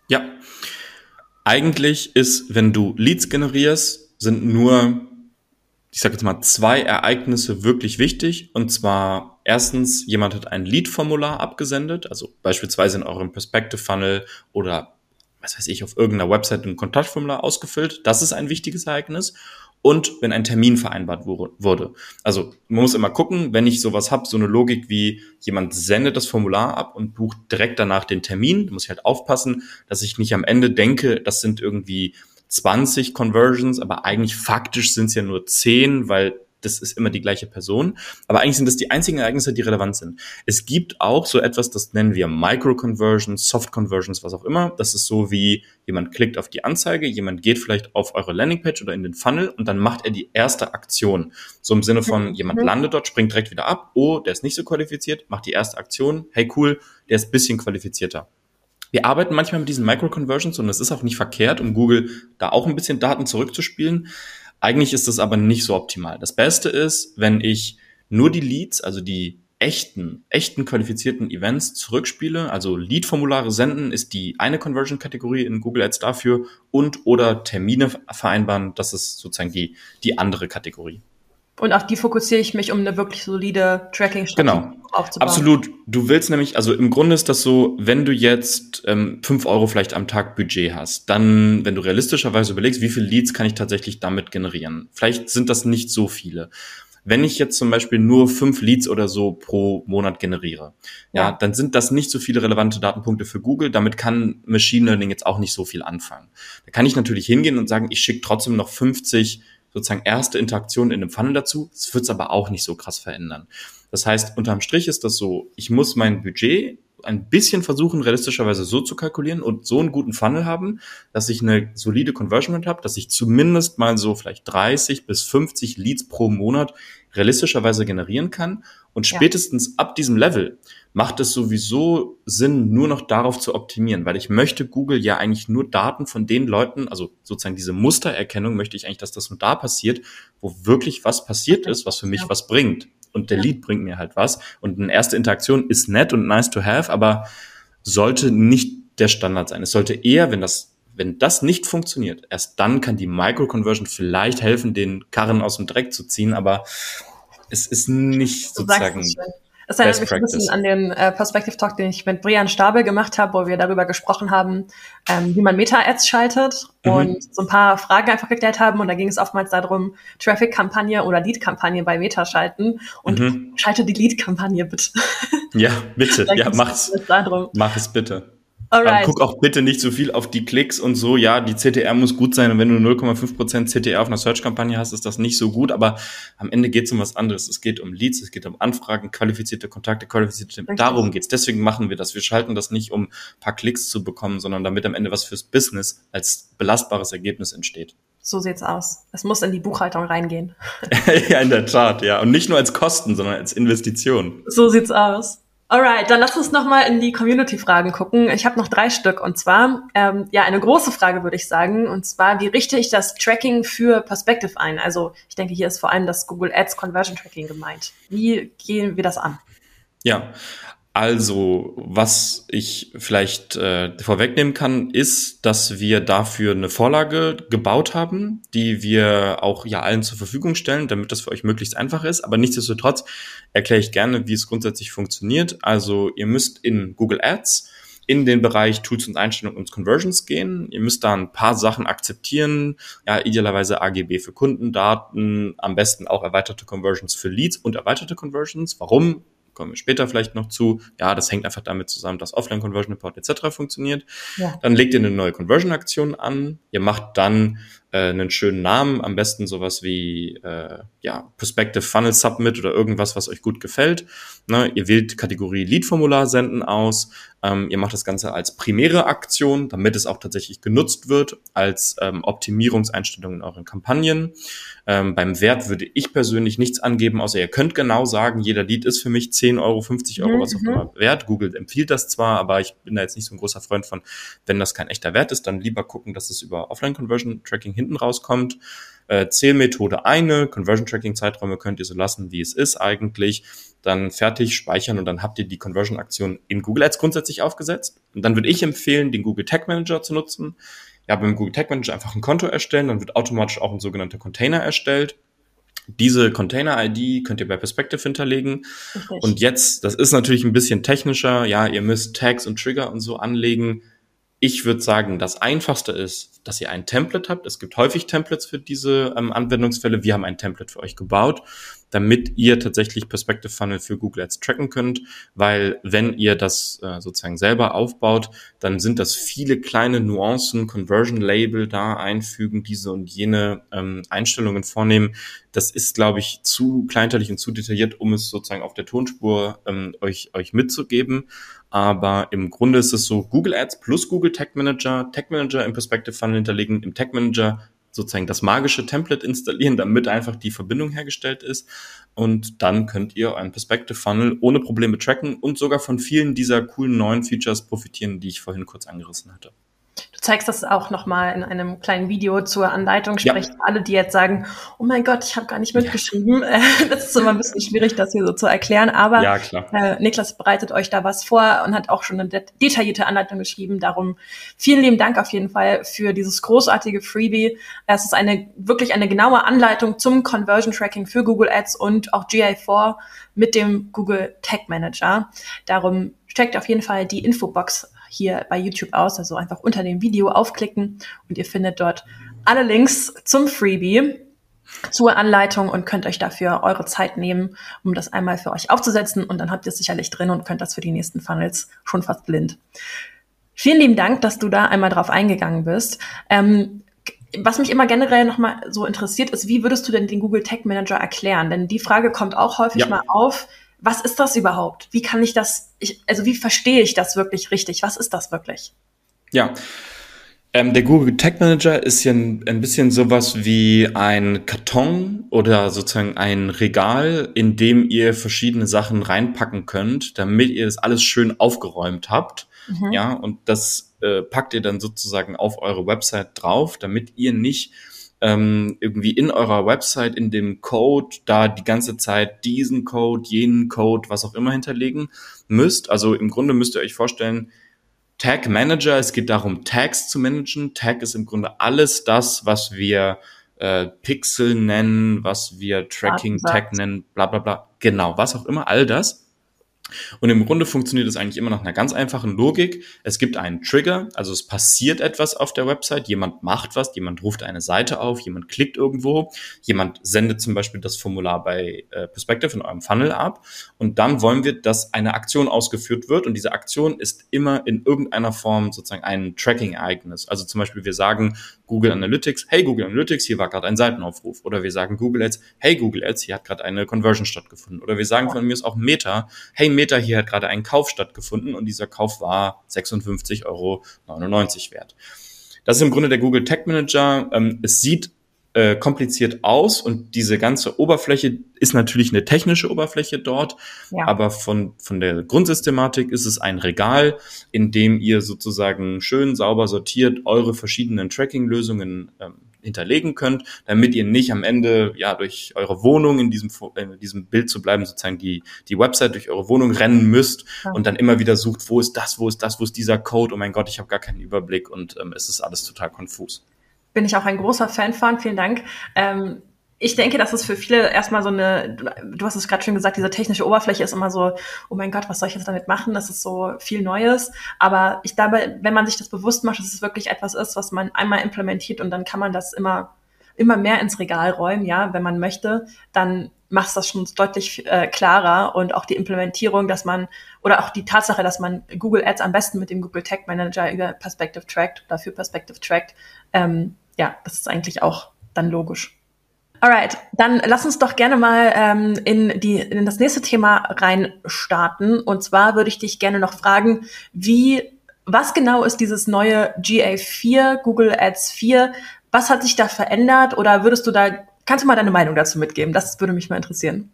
Ja, eigentlich ist, wenn du Leads generierst, sind nur, ich sage jetzt mal, zwei Ereignisse wirklich wichtig. Und zwar erstens, jemand hat ein Lead-Formular abgesendet, also beispielsweise in eurem Perspective-Funnel oder was weiß ich, auf irgendeiner Website ein Kontaktformular ausgefüllt. Das ist ein wichtiges Ereignis und wenn ein Termin vereinbart wurde. Also man muss immer gucken, wenn ich sowas habe, so eine Logik wie jemand sendet das Formular ab und bucht direkt danach den Termin, muss ich halt aufpassen, dass ich nicht am Ende denke, das sind irgendwie 20 Conversions, aber eigentlich faktisch sind es ja nur 10, weil das ist immer die gleiche Person. Aber eigentlich sind das die einzigen Ereignisse, die relevant sind. Es gibt auch so etwas, das nennen wir Micro-Conversions, Soft-Conversions, was auch immer. Das ist so wie jemand klickt auf die Anzeige, jemand geht vielleicht auf eure Landingpage oder in den Funnel und dann macht er die erste Aktion. So im Sinne von, jemand mhm. landet dort, springt direkt wieder ab. Oh, der ist nicht so qualifiziert, macht die erste Aktion. Hey, cool, der ist bisschen qualifizierter. Wir arbeiten manchmal mit diesen Micro-Conversions und es ist auch nicht verkehrt, um Google da auch ein bisschen Daten zurückzuspielen. Eigentlich ist das aber nicht so optimal. Das Beste ist, wenn ich nur die Leads, also die echten, echten qualifizierten Events zurückspiele. Also Lead-Formulare senden ist die eine Conversion-Kategorie in Google Ads dafür und oder Termine vereinbaren, das ist sozusagen die, die andere Kategorie. Und auf die fokussiere ich mich, um eine wirklich solide Tracking-Strategie genau. aufzubauen. Absolut. Du willst nämlich, also im Grunde ist das so, wenn du jetzt ähm, 5 Euro vielleicht am Tag Budget hast, dann, wenn du realistischerweise überlegst, wie viele Leads kann ich tatsächlich damit generieren? Vielleicht sind das nicht so viele. Wenn ich jetzt zum Beispiel nur fünf Leads oder so pro Monat generiere, ja, ja, dann sind das nicht so viele relevante Datenpunkte für Google. Damit kann Machine Learning jetzt auch nicht so viel anfangen. Da kann ich natürlich hingehen und sagen, ich schicke trotzdem noch 50 sozusagen erste Interaktion in einem Funnel dazu. Das wird es aber auch nicht so krass verändern. Das heißt, unterm Strich ist das so, ich muss mein Budget ein bisschen versuchen, realistischerweise so zu kalkulieren und so einen guten Funnel haben, dass ich eine solide Conversion Rate habe, dass ich zumindest mal so vielleicht 30 bis 50 Leads pro Monat realistischerweise generieren kann. Und spätestens ja. ab diesem Level macht es sowieso Sinn, nur noch darauf zu optimieren, weil ich möchte Google ja eigentlich nur Daten von den Leuten, also sozusagen diese Mustererkennung möchte ich eigentlich, dass das nur da passiert, wo wirklich was passiert ist, was für mich ja. was bringt. Und der Lead bringt mir halt was. Und eine erste Interaktion ist nett und nice to have, aber sollte nicht der Standard sein. Es sollte eher, wenn das wenn das nicht funktioniert, erst dann kann die Micro-Conversion vielleicht helfen, den Karren aus dem Dreck zu ziehen, aber es ist nicht sozusagen das erinnert mich ein bisschen an den äh, Perspective Talk, den ich mit Brian Stabel gemacht habe, wo wir darüber gesprochen haben, ähm, wie man Meta-Ads schaltet mhm. und so ein paar Fragen einfach geklärt haben. Und da ging es oftmals darum, Traffic-Kampagne oder Lead-Kampagne bei Meta schalten. Und mhm. schalte die Lead-Kampagne bitte. Ja, bitte. ja, mach's. Mach es bitte. Alright. guck auch bitte nicht so viel auf die Klicks und so. Ja, die CTR muss gut sein und wenn du 0,5% CTR auf einer Search-Kampagne hast, ist das nicht so gut. Aber am Ende geht es um was anderes. Es geht um Leads, es geht um Anfragen, qualifizierte Kontakte, qualifizierte. Richtig. Darum geht's. Deswegen machen wir das. Wir schalten das nicht, um paar Klicks zu bekommen, sondern damit am Ende was fürs Business als belastbares Ergebnis entsteht. So sieht's aus. Es muss in die Buchhaltung reingehen. ja, in der Tat, ja. Und nicht nur als Kosten, sondern als Investition. So sieht's aus. Alright, dann lass uns nochmal in die Community-Fragen gucken. Ich habe noch drei Stück und zwar, ähm, ja, eine große Frage würde ich sagen, und zwar, wie richte ich das Tracking für Perspective ein? Also ich denke, hier ist vor allem das Google Ads Conversion Tracking gemeint. Wie gehen wir das an? Ja, Also, was ich vielleicht äh, vorwegnehmen kann, ist, dass wir dafür eine Vorlage gebaut haben, die wir auch ja allen zur Verfügung stellen, damit das für euch möglichst einfach ist. Aber nichtsdestotrotz erkläre ich gerne, wie es grundsätzlich funktioniert. Also, ihr müsst in Google Ads in den Bereich Tools und Einstellungen und Conversions gehen. Ihr müsst da ein paar Sachen akzeptieren. Ja, idealerweise AGB für Kundendaten, am besten auch erweiterte Conversions für Leads und erweiterte Conversions. Warum? Kommen wir später vielleicht noch zu. Ja, das hängt einfach damit zusammen, dass Offline Conversion Report etc. funktioniert. Ja. Dann legt ihr eine neue Conversion Aktion an. Ihr macht dann äh, einen schönen Namen, am besten sowas wie äh, ja, Perspective Funnel Submit oder irgendwas, was euch gut gefällt. Ne, ihr wählt Kategorie Lead-Formular senden aus. Ähm, ihr macht das Ganze als primäre Aktion, damit es auch tatsächlich genutzt wird, als ähm, Optimierungseinstellung in euren Kampagnen. Ähm, beim Wert würde ich persönlich nichts angeben, außer ihr könnt genau sagen, jeder Lead ist für mich 10 Euro, 50 Euro, was auch mhm. immer wert. Google empfiehlt das zwar, aber ich bin da jetzt nicht so ein großer Freund von, wenn das kein echter Wert ist, dann lieber gucken, dass es über Offline-Conversion-Tracking hinten rauskommt. Äh, Zählmethode eine, Conversion Tracking Zeiträume könnt ihr so lassen, wie es ist eigentlich. Dann fertig speichern und dann habt ihr die Conversion Aktion in Google Ads grundsätzlich aufgesetzt. Und dann würde ich empfehlen, den Google Tag Manager zu nutzen. Ja, beim Google Tag Manager einfach ein Konto erstellen, dann wird automatisch auch ein sogenannter Container erstellt. Diese Container-ID könnt ihr bei Perspective hinterlegen. Okay. Und jetzt, das ist natürlich ein bisschen technischer. Ja, ihr müsst Tags und Trigger und so anlegen. Ich würde sagen, das Einfachste ist, dass ihr ein Template habt. Es gibt häufig Templates für diese ähm, Anwendungsfälle. Wir haben ein Template für euch gebaut, damit ihr tatsächlich Perspective Funnel für Google Ads tracken könnt, weil wenn ihr das äh, sozusagen selber aufbaut, dann sind das viele kleine Nuancen, Conversion Label da einfügen, diese und jene ähm, Einstellungen vornehmen. Das ist, glaube ich, zu kleinteilig und zu detailliert, um es sozusagen auf der Tonspur ähm, euch, euch mitzugeben. Aber im Grunde ist es so Google Ads plus Google Tag Manager, Tag Manager im Perspective Funnel hinterlegen, im Tag Manager sozusagen das magische Template installieren, damit einfach die Verbindung hergestellt ist. Und dann könnt ihr einen Perspective Funnel ohne Probleme tracken und sogar von vielen dieser coolen neuen Features profitieren, die ich vorhin kurz angerissen hatte zeigst das auch nochmal in einem kleinen Video zur Anleitung. Sprich, ja. alle, die jetzt sagen, oh mein Gott, ich habe gar nicht mitgeschrieben. Ja. das ist immer ein bisschen schwierig, das hier so zu erklären. Aber ja, äh, Niklas bereitet euch da was vor und hat auch schon eine detaillierte Anleitung geschrieben. Darum vielen lieben Dank auf jeden Fall für dieses großartige Freebie. Es ist eine wirklich eine genaue Anleitung zum Conversion Tracking für Google Ads und auch GA4 mit dem Google Tag Manager. Darum checkt auf jeden Fall die Infobox hier bei YouTube aus, also einfach unter dem Video aufklicken und ihr findet dort alle Links zum Freebie zur Anleitung und könnt euch dafür eure Zeit nehmen, um das einmal für euch aufzusetzen und dann habt ihr es sicherlich drin und könnt das für die nächsten Funnels schon fast blind. Vielen lieben Dank, dass du da einmal drauf eingegangen bist. Ähm, was mich immer generell nochmal so interessiert, ist, wie würdest du denn den Google Tag Manager erklären? Denn die Frage kommt auch häufig ja. mal auf was ist das überhaupt? Wie kann ich das, ich, also wie verstehe ich das wirklich richtig? Was ist das wirklich? Ja. Ähm, der Google Tag Manager ist ja ein, ein bisschen sowas wie ein Karton oder sozusagen ein Regal, in dem ihr verschiedene Sachen reinpacken könnt, damit ihr das alles schön aufgeräumt habt. Mhm. Ja, und das äh, packt ihr dann sozusagen auf eure Website drauf, damit ihr nicht ähm, irgendwie in eurer Website, in dem Code, da die ganze Zeit diesen Code, jenen Code, was auch immer hinterlegen müsst. Also im Grunde müsst ihr euch vorstellen, Tag Manager, es geht darum, Tags zu managen. Tag ist im Grunde alles das, was wir äh, Pixel nennen, was wir Tracking Tag nennen, bla bla bla. Genau, was auch immer, all das. Und im Grunde funktioniert es eigentlich immer nach einer ganz einfachen Logik. Es gibt einen Trigger, also es passiert etwas auf der Website, jemand macht was, jemand ruft eine Seite auf, jemand klickt irgendwo, jemand sendet zum Beispiel das Formular bei äh, Perspective in eurem Funnel ab. Und dann wollen wir, dass eine Aktion ausgeführt wird. Und diese Aktion ist immer in irgendeiner Form sozusagen ein Tracking-Ereignis. Also zum Beispiel wir sagen Google Analytics, hey Google Analytics, hier war gerade ein Seitenaufruf. Oder wir sagen Google Ads, hey Google Ads, hier hat gerade eine Conversion stattgefunden. Oder wir sagen von mir ist auch Meta, hey Meta, Meter hier hat gerade ein Kauf stattgefunden und dieser Kauf war 56,99 Euro wert. Das ist im Grunde der Google Tag Manager. Ähm, es sieht äh, kompliziert aus und diese ganze Oberfläche ist natürlich eine technische Oberfläche dort, ja. aber von, von der Grundsystematik ist es ein Regal, in dem ihr sozusagen schön sauber sortiert eure verschiedenen Tracking-Lösungen ähm, hinterlegen könnt, damit ihr nicht am Ende ja durch eure Wohnung in diesem, in diesem Bild zu bleiben, sozusagen die, die Website durch eure Wohnung rennen müsst ja. und dann immer wieder sucht, wo ist das, wo ist das, wo ist dieser Code, oh mein Gott, ich habe gar keinen Überblick und ähm, es ist alles total konfus. Bin ich auch ein großer Fan von, vielen Dank. Ähm ich denke, dass es für viele erstmal so eine, du hast es gerade schon gesagt, diese technische Oberfläche ist immer so, oh mein Gott, was soll ich jetzt damit machen? Das ist so viel Neues. Aber ich glaube, wenn man sich das bewusst macht, dass es wirklich etwas ist, was man einmal implementiert und dann kann man das immer, immer mehr ins Regal räumen, ja, wenn man möchte, dann macht es das schon deutlich äh, klarer und auch die Implementierung, dass man, oder auch die Tatsache, dass man Google Ads am besten mit dem Google Tag Manager über Perspective Tracked oder für Perspective Tracked, ähm, ja, das ist eigentlich auch dann logisch. Alright, dann lass uns doch gerne mal ähm, in, die, in das nächste Thema rein starten. Und zwar würde ich dich gerne noch fragen, wie, was genau ist dieses neue GA4, Google Ads 4? Was hat sich da verändert? Oder würdest du da, kannst du mal deine Meinung dazu mitgeben? Das würde mich mal interessieren.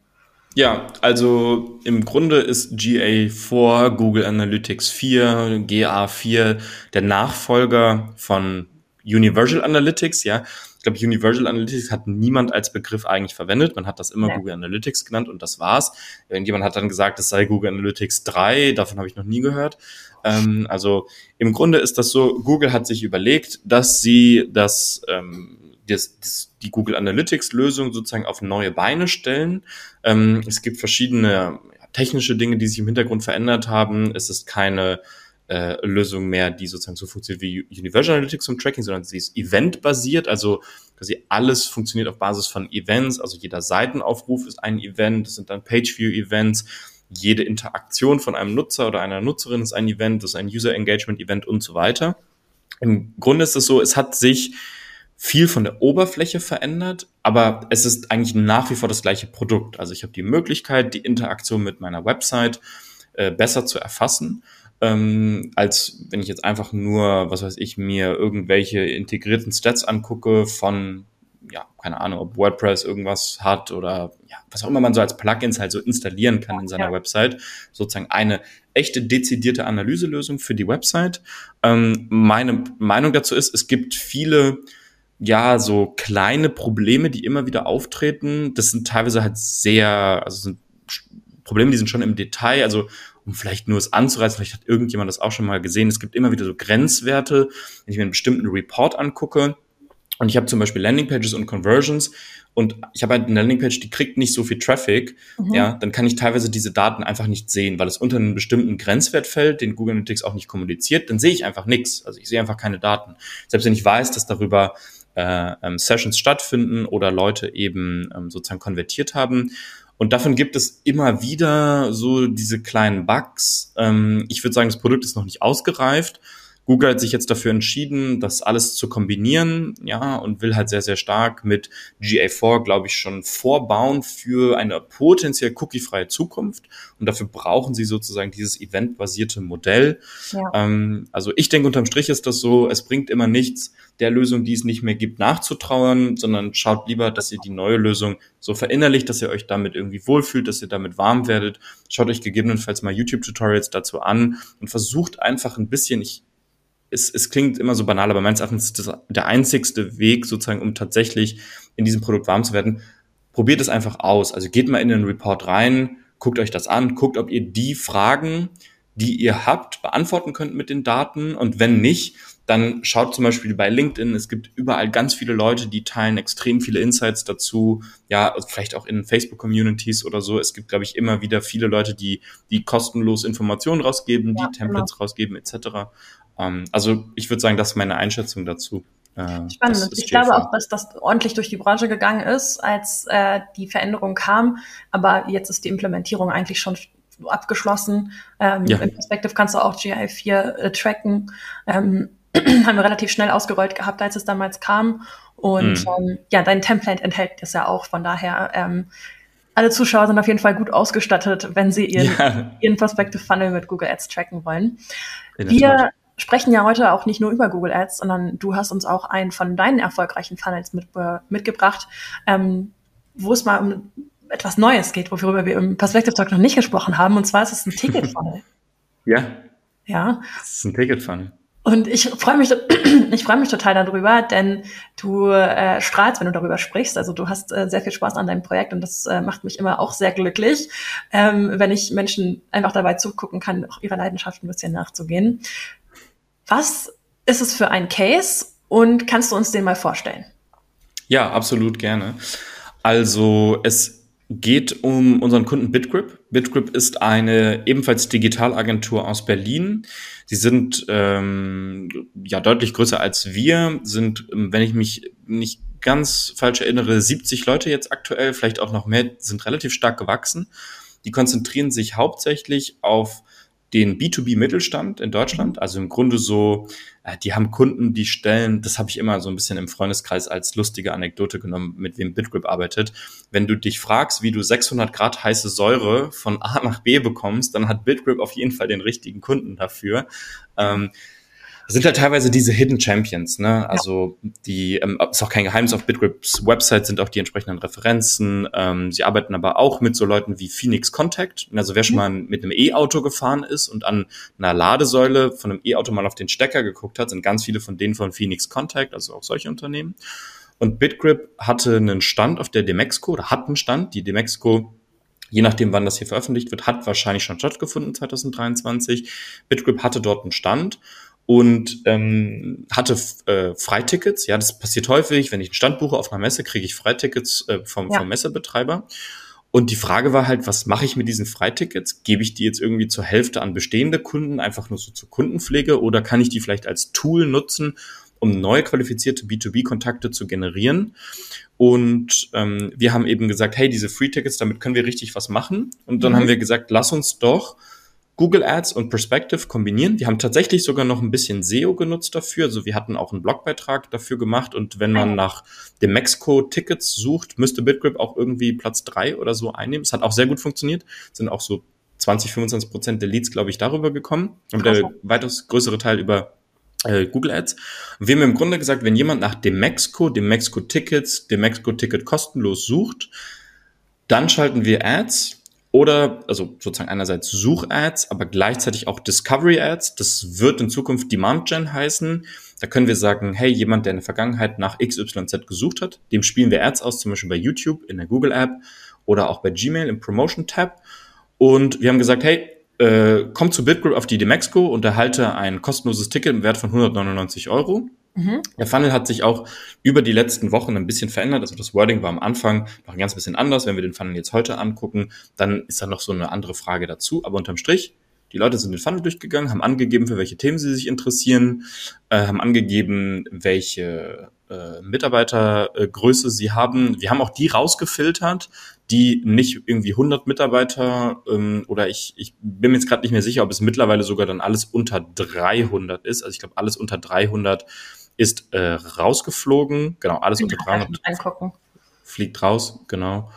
Ja, also im Grunde ist GA4, Google Analytics 4, GA4 der Nachfolger von Universal Analytics, ja ich glaube, Universal Analytics hat niemand als Begriff eigentlich verwendet. Man hat das immer ja. Google Analytics genannt und das war's. Irgendjemand hat dann gesagt, es sei Google Analytics 3. Davon habe ich noch nie gehört. Ähm, also im Grunde ist das so, Google hat sich überlegt, dass sie das, ähm, das, das die Google Analytics Lösung sozusagen auf neue Beine stellen. Ähm, es gibt verschiedene technische Dinge, die sich im Hintergrund verändert haben. Es ist keine äh, Lösung mehr, die sozusagen so funktioniert wie Universal Analytics und Tracking, sondern sie ist eventbasiert, also quasi alles funktioniert auf Basis von Events, also jeder Seitenaufruf ist ein Event, das sind dann Pageview-Events, jede Interaktion von einem Nutzer oder einer Nutzerin ist ein Event, das ist ein User Engagement Event und so weiter. Im Grunde ist es so, es hat sich viel von der Oberfläche verändert, aber es ist eigentlich nach wie vor das gleiche Produkt. Also ich habe die Möglichkeit, die Interaktion mit meiner Website äh, besser zu erfassen ähm, als wenn ich jetzt einfach nur, was weiß ich, mir irgendwelche integrierten Stats angucke von, ja, keine Ahnung, ob WordPress irgendwas hat oder ja, was auch immer man so als Plugins halt so installieren kann in seiner ja. Website. Sozusagen eine echte dezidierte Analyselösung für die Website. Ähm, meine Meinung dazu ist, es gibt viele ja, so kleine Probleme, die immer wieder auftreten. Das sind teilweise halt sehr, also sind Probleme, die sind schon im Detail. Also um vielleicht nur es anzureißen, vielleicht hat irgendjemand das auch schon mal gesehen, es gibt immer wieder so Grenzwerte, wenn ich mir einen bestimmten Report angucke. Und ich habe zum Beispiel Landingpages und Conversions. Und ich habe halt eine Landingpage, die kriegt nicht so viel Traffic, mhm. ja, dann kann ich teilweise diese Daten einfach nicht sehen, weil es unter einen bestimmten Grenzwert fällt, den Google Analytics auch nicht kommuniziert, dann sehe ich einfach nichts, also ich sehe einfach keine Daten. Selbst wenn ich weiß, dass darüber äh, ähm, Sessions stattfinden oder Leute eben ähm, sozusagen konvertiert haben und davon gibt es immer wieder so diese kleinen Bugs. Ähm, ich würde sagen, das Produkt ist noch nicht ausgereift. Google hat sich jetzt dafür entschieden, das alles zu kombinieren, ja, und will halt sehr, sehr stark mit GA4, glaube ich, schon vorbauen für eine potenziell cookiefreie Zukunft. Und dafür brauchen sie sozusagen dieses eventbasierte Modell. Ja. Ähm, also ich denke, unterm Strich ist das so, es bringt immer nichts, der Lösung, die es nicht mehr gibt, nachzutrauern, sondern schaut lieber, dass ihr die neue Lösung so verinnerlicht, dass ihr euch damit irgendwie wohlfühlt, dass ihr damit warm werdet. Schaut euch gegebenenfalls mal YouTube-Tutorials dazu an und versucht einfach ein bisschen, ich es, es klingt immer so banal, aber meines Erachtens ist das der einzigste Weg sozusagen, um tatsächlich in diesem Produkt warm zu werden. Probiert es einfach aus. Also geht mal in den Report rein, guckt euch das an, guckt, ob ihr die Fragen, die ihr habt, beantworten könnt mit den Daten. Und wenn nicht, dann schaut zum Beispiel bei LinkedIn, es gibt überall ganz viele Leute, die teilen extrem viele Insights dazu. Ja, vielleicht auch in Facebook-Communities oder so. Es gibt, glaube ich, immer wieder viele Leute, die, die kostenlos Informationen rausgeben, ja, die Templates genau. rausgeben, etc. Ähm, also ich würde sagen, das ist meine Einschätzung dazu. Äh, Spannend. Ich glaube auch, dass das ordentlich durch die Branche gegangen ist, als äh, die Veränderung kam. Aber jetzt ist die Implementierung eigentlich schon abgeschlossen. Ähm, ja. Im Perspective kannst du auch GI4 äh, tracken. Ähm, haben wir relativ schnell ausgerollt gehabt, als es damals kam. Und mhm. ähm, ja, dein Template enthält das ja auch. Von daher, ähm, alle Zuschauer sind auf jeden Fall gut ausgestattet, wenn sie ihren, ja. ihren Perspective Funnel mit Google Ads tracken wollen. Wir sprechen ja heute auch nicht nur über Google Ads, sondern du hast uns auch einen von deinen erfolgreichen Funnels mit, mitgebracht, ähm, wo es mal um etwas Neues geht, worüber wir im Perspective Talk noch nicht gesprochen haben. Und zwar ist es ein Ticket-Funnel. ja. Ja. Es ist ein Ticket-Funnel. Und ich freue mich, ich freue mich total darüber, denn du äh, strahlst, wenn du darüber sprichst. Also du hast äh, sehr viel Spaß an deinem Projekt und das äh, macht mich immer auch sehr glücklich, ähm, wenn ich Menschen einfach dabei zugucken kann, auch ihrer Leidenschaft ein bisschen nachzugehen. Was ist es für ein Case und kannst du uns den mal vorstellen? Ja, absolut gerne. Also es geht um unseren Kunden BitGrip. BitGrip ist eine ebenfalls Digitalagentur aus Berlin. Sie sind ähm, ja deutlich größer als wir, sind, ähm, wenn ich mich nicht ganz falsch erinnere, 70 Leute jetzt aktuell, vielleicht auch noch mehr, sind relativ stark gewachsen. Die konzentrieren sich hauptsächlich auf den B2B-Mittelstand in Deutschland. Mhm. Also im Grunde so, äh, die haben Kunden, die stellen, das habe ich immer so ein bisschen im Freundeskreis als lustige Anekdote genommen, mit wem BitGrip arbeitet. Wenn du dich fragst, wie du 600 Grad heiße Säure von A nach B bekommst, dann hat BitGrip auf jeden Fall den richtigen Kunden dafür. Ähm, sind halt teilweise diese Hidden Champions, ne? Also die, ähm, ist auch kein Geheimnis, auf BitGrips Website sind auch die entsprechenden Referenzen. Ähm, sie arbeiten aber auch mit so Leuten wie Phoenix Contact. Also wer schon mhm. mal mit einem E-Auto gefahren ist und an einer Ladesäule von einem E-Auto mal auf den Stecker geguckt hat, sind ganz viele von denen von Phoenix Contact, also auch solche Unternehmen. Und BitGrip hatte einen Stand auf der Demexco, oder hat einen Stand. Die Demexco je nachdem, wann das hier veröffentlicht wird, hat wahrscheinlich schon stattgefunden 2023. BitGrip hatte dort einen Stand und ähm, hatte äh, Freitickets. Ja, das passiert häufig. Wenn ich einen Stand buche auf einer Messe, kriege ich Freitickets äh, vom, ja. vom Messebetreiber. Und die Frage war halt, was mache ich mit diesen Freitickets? Gebe ich die jetzt irgendwie zur Hälfte an bestehende Kunden, einfach nur so zur Kundenpflege, oder kann ich die vielleicht als Tool nutzen, um neue qualifizierte B2B-Kontakte zu generieren? Und ähm, wir haben eben gesagt, hey, diese Free-Tickets, damit können wir richtig was machen. Und dann mhm. haben wir gesagt, lass uns doch Google Ads und Perspective kombinieren. Die haben tatsächlich sogar noch ein bisschen SEO genutzt dafür. Also wir hatten auch einen Blogbeitrag dafür gemacht und wenn man ah nach dem Mexico-Tickets sucht, müsste BitGrip auch irgendwie Platz drei oder so einnehmen. Es hat auch sehr gut funktioniert. Sind auch so 20, 25 Prozent der Leads, glaube ich, darüber gekommen. Und der weitaus größere Teil über äh, Google Ads. Und wir haben im Grunde gesagt, wenn jemand nach dem Mexico, dem Mexico Tickets, dem Mexico Ticket kostenlos sucht, dann schalten wir Ads oder, also sozusagen einerseits Such-Ads, aber gleichzeitig auch Discovery-Ads. Das wird in Zukunft Demand-Gen heißen. Da können wir sagen, hey, jemand, der in der Vergangenheit nach XYZ gesucht hat, dem spielen wir Ads aus, zum Beispiel bei YouTube in der Google-App oder auch bei Gmail im Promotion-Tab. Und wir haben gesagt, hey, äh, komm zu BitGroup auf die Demexco und erhalte ein kostenloses Ticket im Wert von 199 Euro. Mhm. Der Funnel hat sich auch über die letzten Wochen ein bisschen verändert. Also das Wording war am Anfang noch ein ganz bisschen anders. Wenn wir den Funnel jetzt heute angucken, dann ist da noch so eine andere Frage dazu. Aber unterm Strich, die Leute sind den Funnel durchgegangen, haben angegeben, für welche Themen sie sich interessieren, äh, haben angegeben, welche äh, Mitarbeitergröße sie haben. Wir haben auch die rausgefiltert, die nicht irgendwie 100 Mitarbeiter ähm, oder ich, ich bin mir jetzt gerade nicht mehr sicher, ob es mittlerweile sogar dann alles unter 300 ist. Also ich glaube, alles unter 300 ist äh, rausgeflogen. Genau, alles unter 300 angucken. fliegt raus, genau.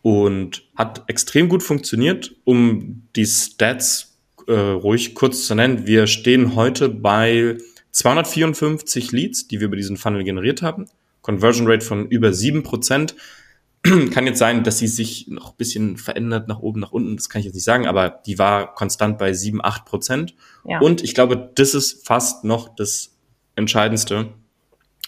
Und hat extrem gut funktioniert, um die Stats äh, ruhig kurz zu nennen. Wir stehen heute bei 254 Leads, die wir über diesen Funnel generiert haben. Conversion Rate von über sieben Prozent. kann jetzt sein, dass sie sich noch ein bisschen verändert nach oben, nach unten, das kann ich jetzt nicht sagen, aber die war konstant bei sieben, acht Prozent. Ja. Und ich glaube, das ist fast noch das Entscheidendste.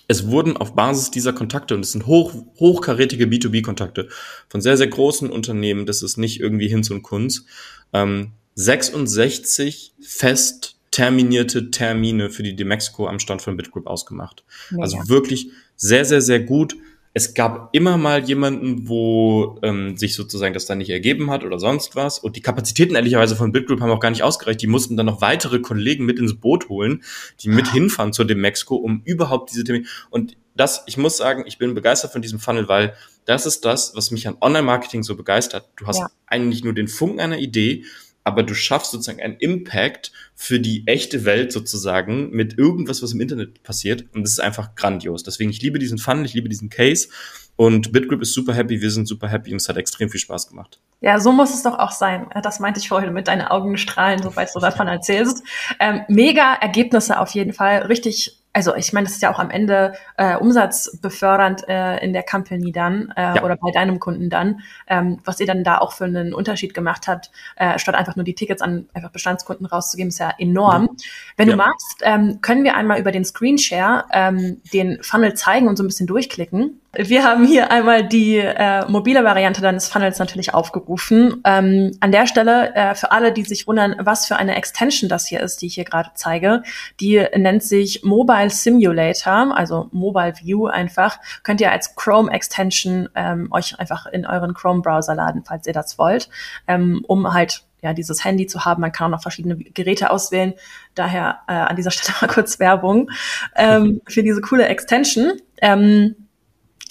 Es wurden auf Basis dieser Kontakte, und es sind hoch, hochkarätige B2B-Kontakte von sehr, sehr großen Unternehmen, das ist nicht irgendwie Hinz und Kunz, ähm, 66 fest terminierte Termine für die Demexco am Stand von BitGroup ausgemacht. Ja. Also wirklich sehr, sehr, sehr gut es gab immer mal jemanden, wo ähm, sich sozusagen das dann nicht ergeben hat oder sonst was. Und die Kapazitäten ehrlicherweise von Bitgroup haben auch gar nicht ausgereicht. Die mussten dann noch weitere Kollegen mit ins Boot holen, die mit ah. hinfahren zu dem Mexiko, um überhaupt diese Termine. Und das, ich muss sagen, ich bin begeistert von diesem Funnel, weil das ist das, was mich an Online-Marketing so begeistert. Du hast ja. eigentlich nur den Funken einer Idee aber du schaffst sozusagen einen Impact für die echte Welt sozusagen mit irgendwas, was im Internet passiert. Und das ist einfach grandios. Deswegen, ich liebe diesen Fun, ich liebe diesen Case. Und BitGroup ist super happy, wir sind super happy und es hat extrem viel Spaß gemacht. Ja, so muss es doch auch sein. Das meinte ich vorhin mit deinen Augen strahlen, sobald du davon erzählst. Ähm, mega Ergebnisse auf jeden Fall. Richtig also ich meine, das ist ja auch am Ende äh, umsatzbefördernd äh, in der Company dann äh, ja. oder bei deinem Kunden dann, ähm, was ihr dann da auch für einen Unterschied gemacht habt, äh, statt einfach nur die Tickets an einfach Bestandskunden rauszugeben, ist ja enorm. Ja. Wenn ja. du magst, ähm, können wir einmal über den Screenshare ähm, den Funnel zeigen und so ein bisschen durchklicken. Wir haben hier einmal die äh, mobile Variante deines Funnels natürlich aufgerufen. Ähm, an der Stelle, äh, für alle, die sich wundern, was für eine Extension das hier ist, die ich hier gerade zeige, die nennt sich Mobile Simulator, also Mobile View einfach. Könnt ihr als Chrome Extension ähm, euch einfach in euren Chrome-Browser laden, falls ihr das wollt, ähm, um halt ja, dieses Handy zu haben. Man kann auch noch verschiedene Geräte auswählen. Daher äh, an dieser Stelle mal kurz Werbung ähm, für diese coole Extension. Ähm,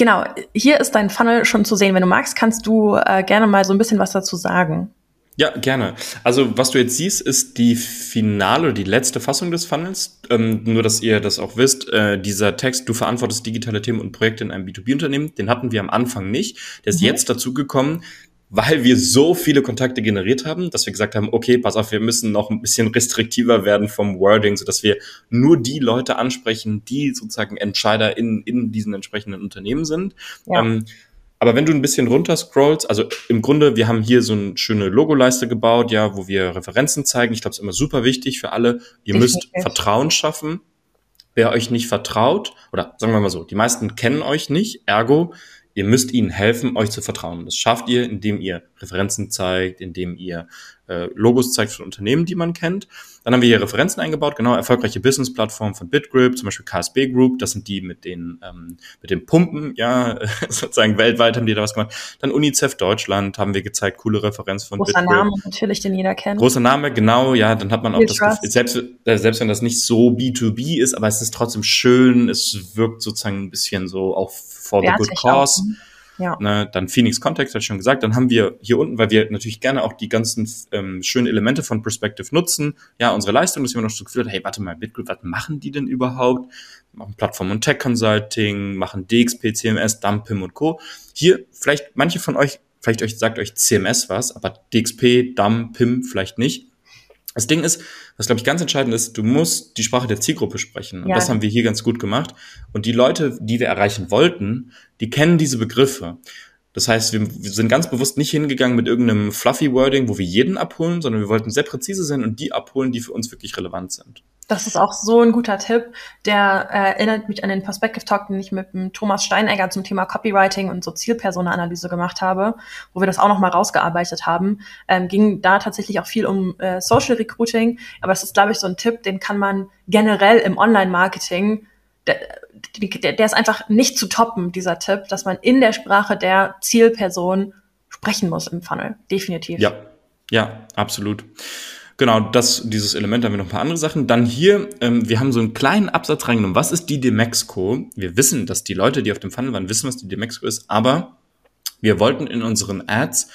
Genau, hier ist dein Funnel schon zu sehen. Wenn du magst, kannst du äh, gerne mal so ein bisschen was dazu sagen. Ja, gerne. Also was du jetzt siehst, ist die finale oder die letzte Fassung des Funnels. Ähm, nur, dass ihr das auch wisst, äh, dieser Text, du verantwortest digitale Themen und Projekte in einem B2B-Unternehmen, den hatten wir am Anfang nicht. Der ist mhm. jetzt dazu gekommen, weil wir so viele Kontakte generiert haben, dass wir gesagt haben, okay, pass auf, wir müssen noch ein bisschen restriktiver werden vom Wording, so dass wir nur die Leute ansprechen, die sozusagen Entscheider in, in diesen entsprechenden Unternehmen sind. Ja. Ähm, aber wenn du ein bisschen runter scrollst, also im Grunde, wir haben hier so eine schöne Logoleiste gebaut, ja, wo wir Referenzen zeigen. Ich glaube, es ist immer super wichtig für alle. Ihr müsst Vertrauen schaffen. Wer euch nicht vertraut, oder sagen wir mal so, die meisten kennen euch nicht, ergo Ihr müsst ihnen helfen, euch zu vertrauen. Das schafft ihr, indem ihr Referenzen zeigt, indem ihr äh, Logos zeigt von Unternehmen, die man kennt. Dann haben wir hier Referenzen eingebaut, genau, erfolgreiche Business-Plattformen von BitGrip, zum Beispiel KSB Group, das sind die mit den, ähm, mit den Pumpen, ja, sozusagen weltweit haben die da was gemacht. Dann UNICEF Deutschland haben wir gezeigt, coole Referenz von Großer BitGrip. Name natürlich, den jeder kennt. Großer Name, genau, ja, dann hat man auch das Gefühl, selbst, äh, selbst wenn das nicht so B2B ist, aber es ist trotzdem schön, es wirkt sozusagen ein bisschen so auch for the good cause. Ja. Ne, dann Phoenix Context, hatte ich schon gesagt. Dann haben wir hier unten, weil wir natürlich gerne auch die ganzen ähm, schönen Elemente von Perspective nutzen, ja, unsere Leistung, dass wir noch so gefühlt hey, warte mal, BitGroup, was machen die denn überhaupt? Machen Plattform und Tech Consulting, machen DXP, CMS, DAMPIM und Co. Hier, vielleicht manche von euch, vielleicht euch sagt euch CMS was, aber DXP, DAM, PIM vielleicht nicht. Das Ding ist, was glaube ich ganz entscheidend ist, du musst die Sprache der Zielgruppe sprechen. Und ja. das haben wir hier ganz gut gemacht. Und die Leute, die wir erreichen wollten, die kennen diese Begriffe. Das heißt, wir, wir sind ganz bewusst nicht hingegangen mit irgendeinem fluffy Wording, wo wir jeden abholen, sondern wir wollten sehr präzise sein und die abholen, die für uns wirklich relevant sind. Das ist auch so ein guter Tipp. Der äh, erinnert mich an den Perspective Talk, den ich mit dem Thomas Steinegger zum Thema Copywriting und so Zielpersona-Analyse gemacht habe, wo wir das auch nochmal rausgearbeitet haben. Ähm, ging da tatsächlich auch viel um äh, Social Recruiting. Aber es ist, glaube ich, so ein Tipp, den kann man generell im Online-Marketing, der, der, ist einfach nicht zu toppen, dieser Tipp, dass man in der Sprache der Zielperson sprechen muss im Funnel. Definitiv. Ja, ja, absolut. Genau, das, dieses Element haben wir noch ein paar andere Sachen. Dann hier, ähm, wir haben so einen kleinen Absatz reingenommen. Was ist die Demexco? Wir wissen, dass die Leute, die auf dem Funnel waren, wissen, was die Demexco ist, aber wir wollten in unseren Ads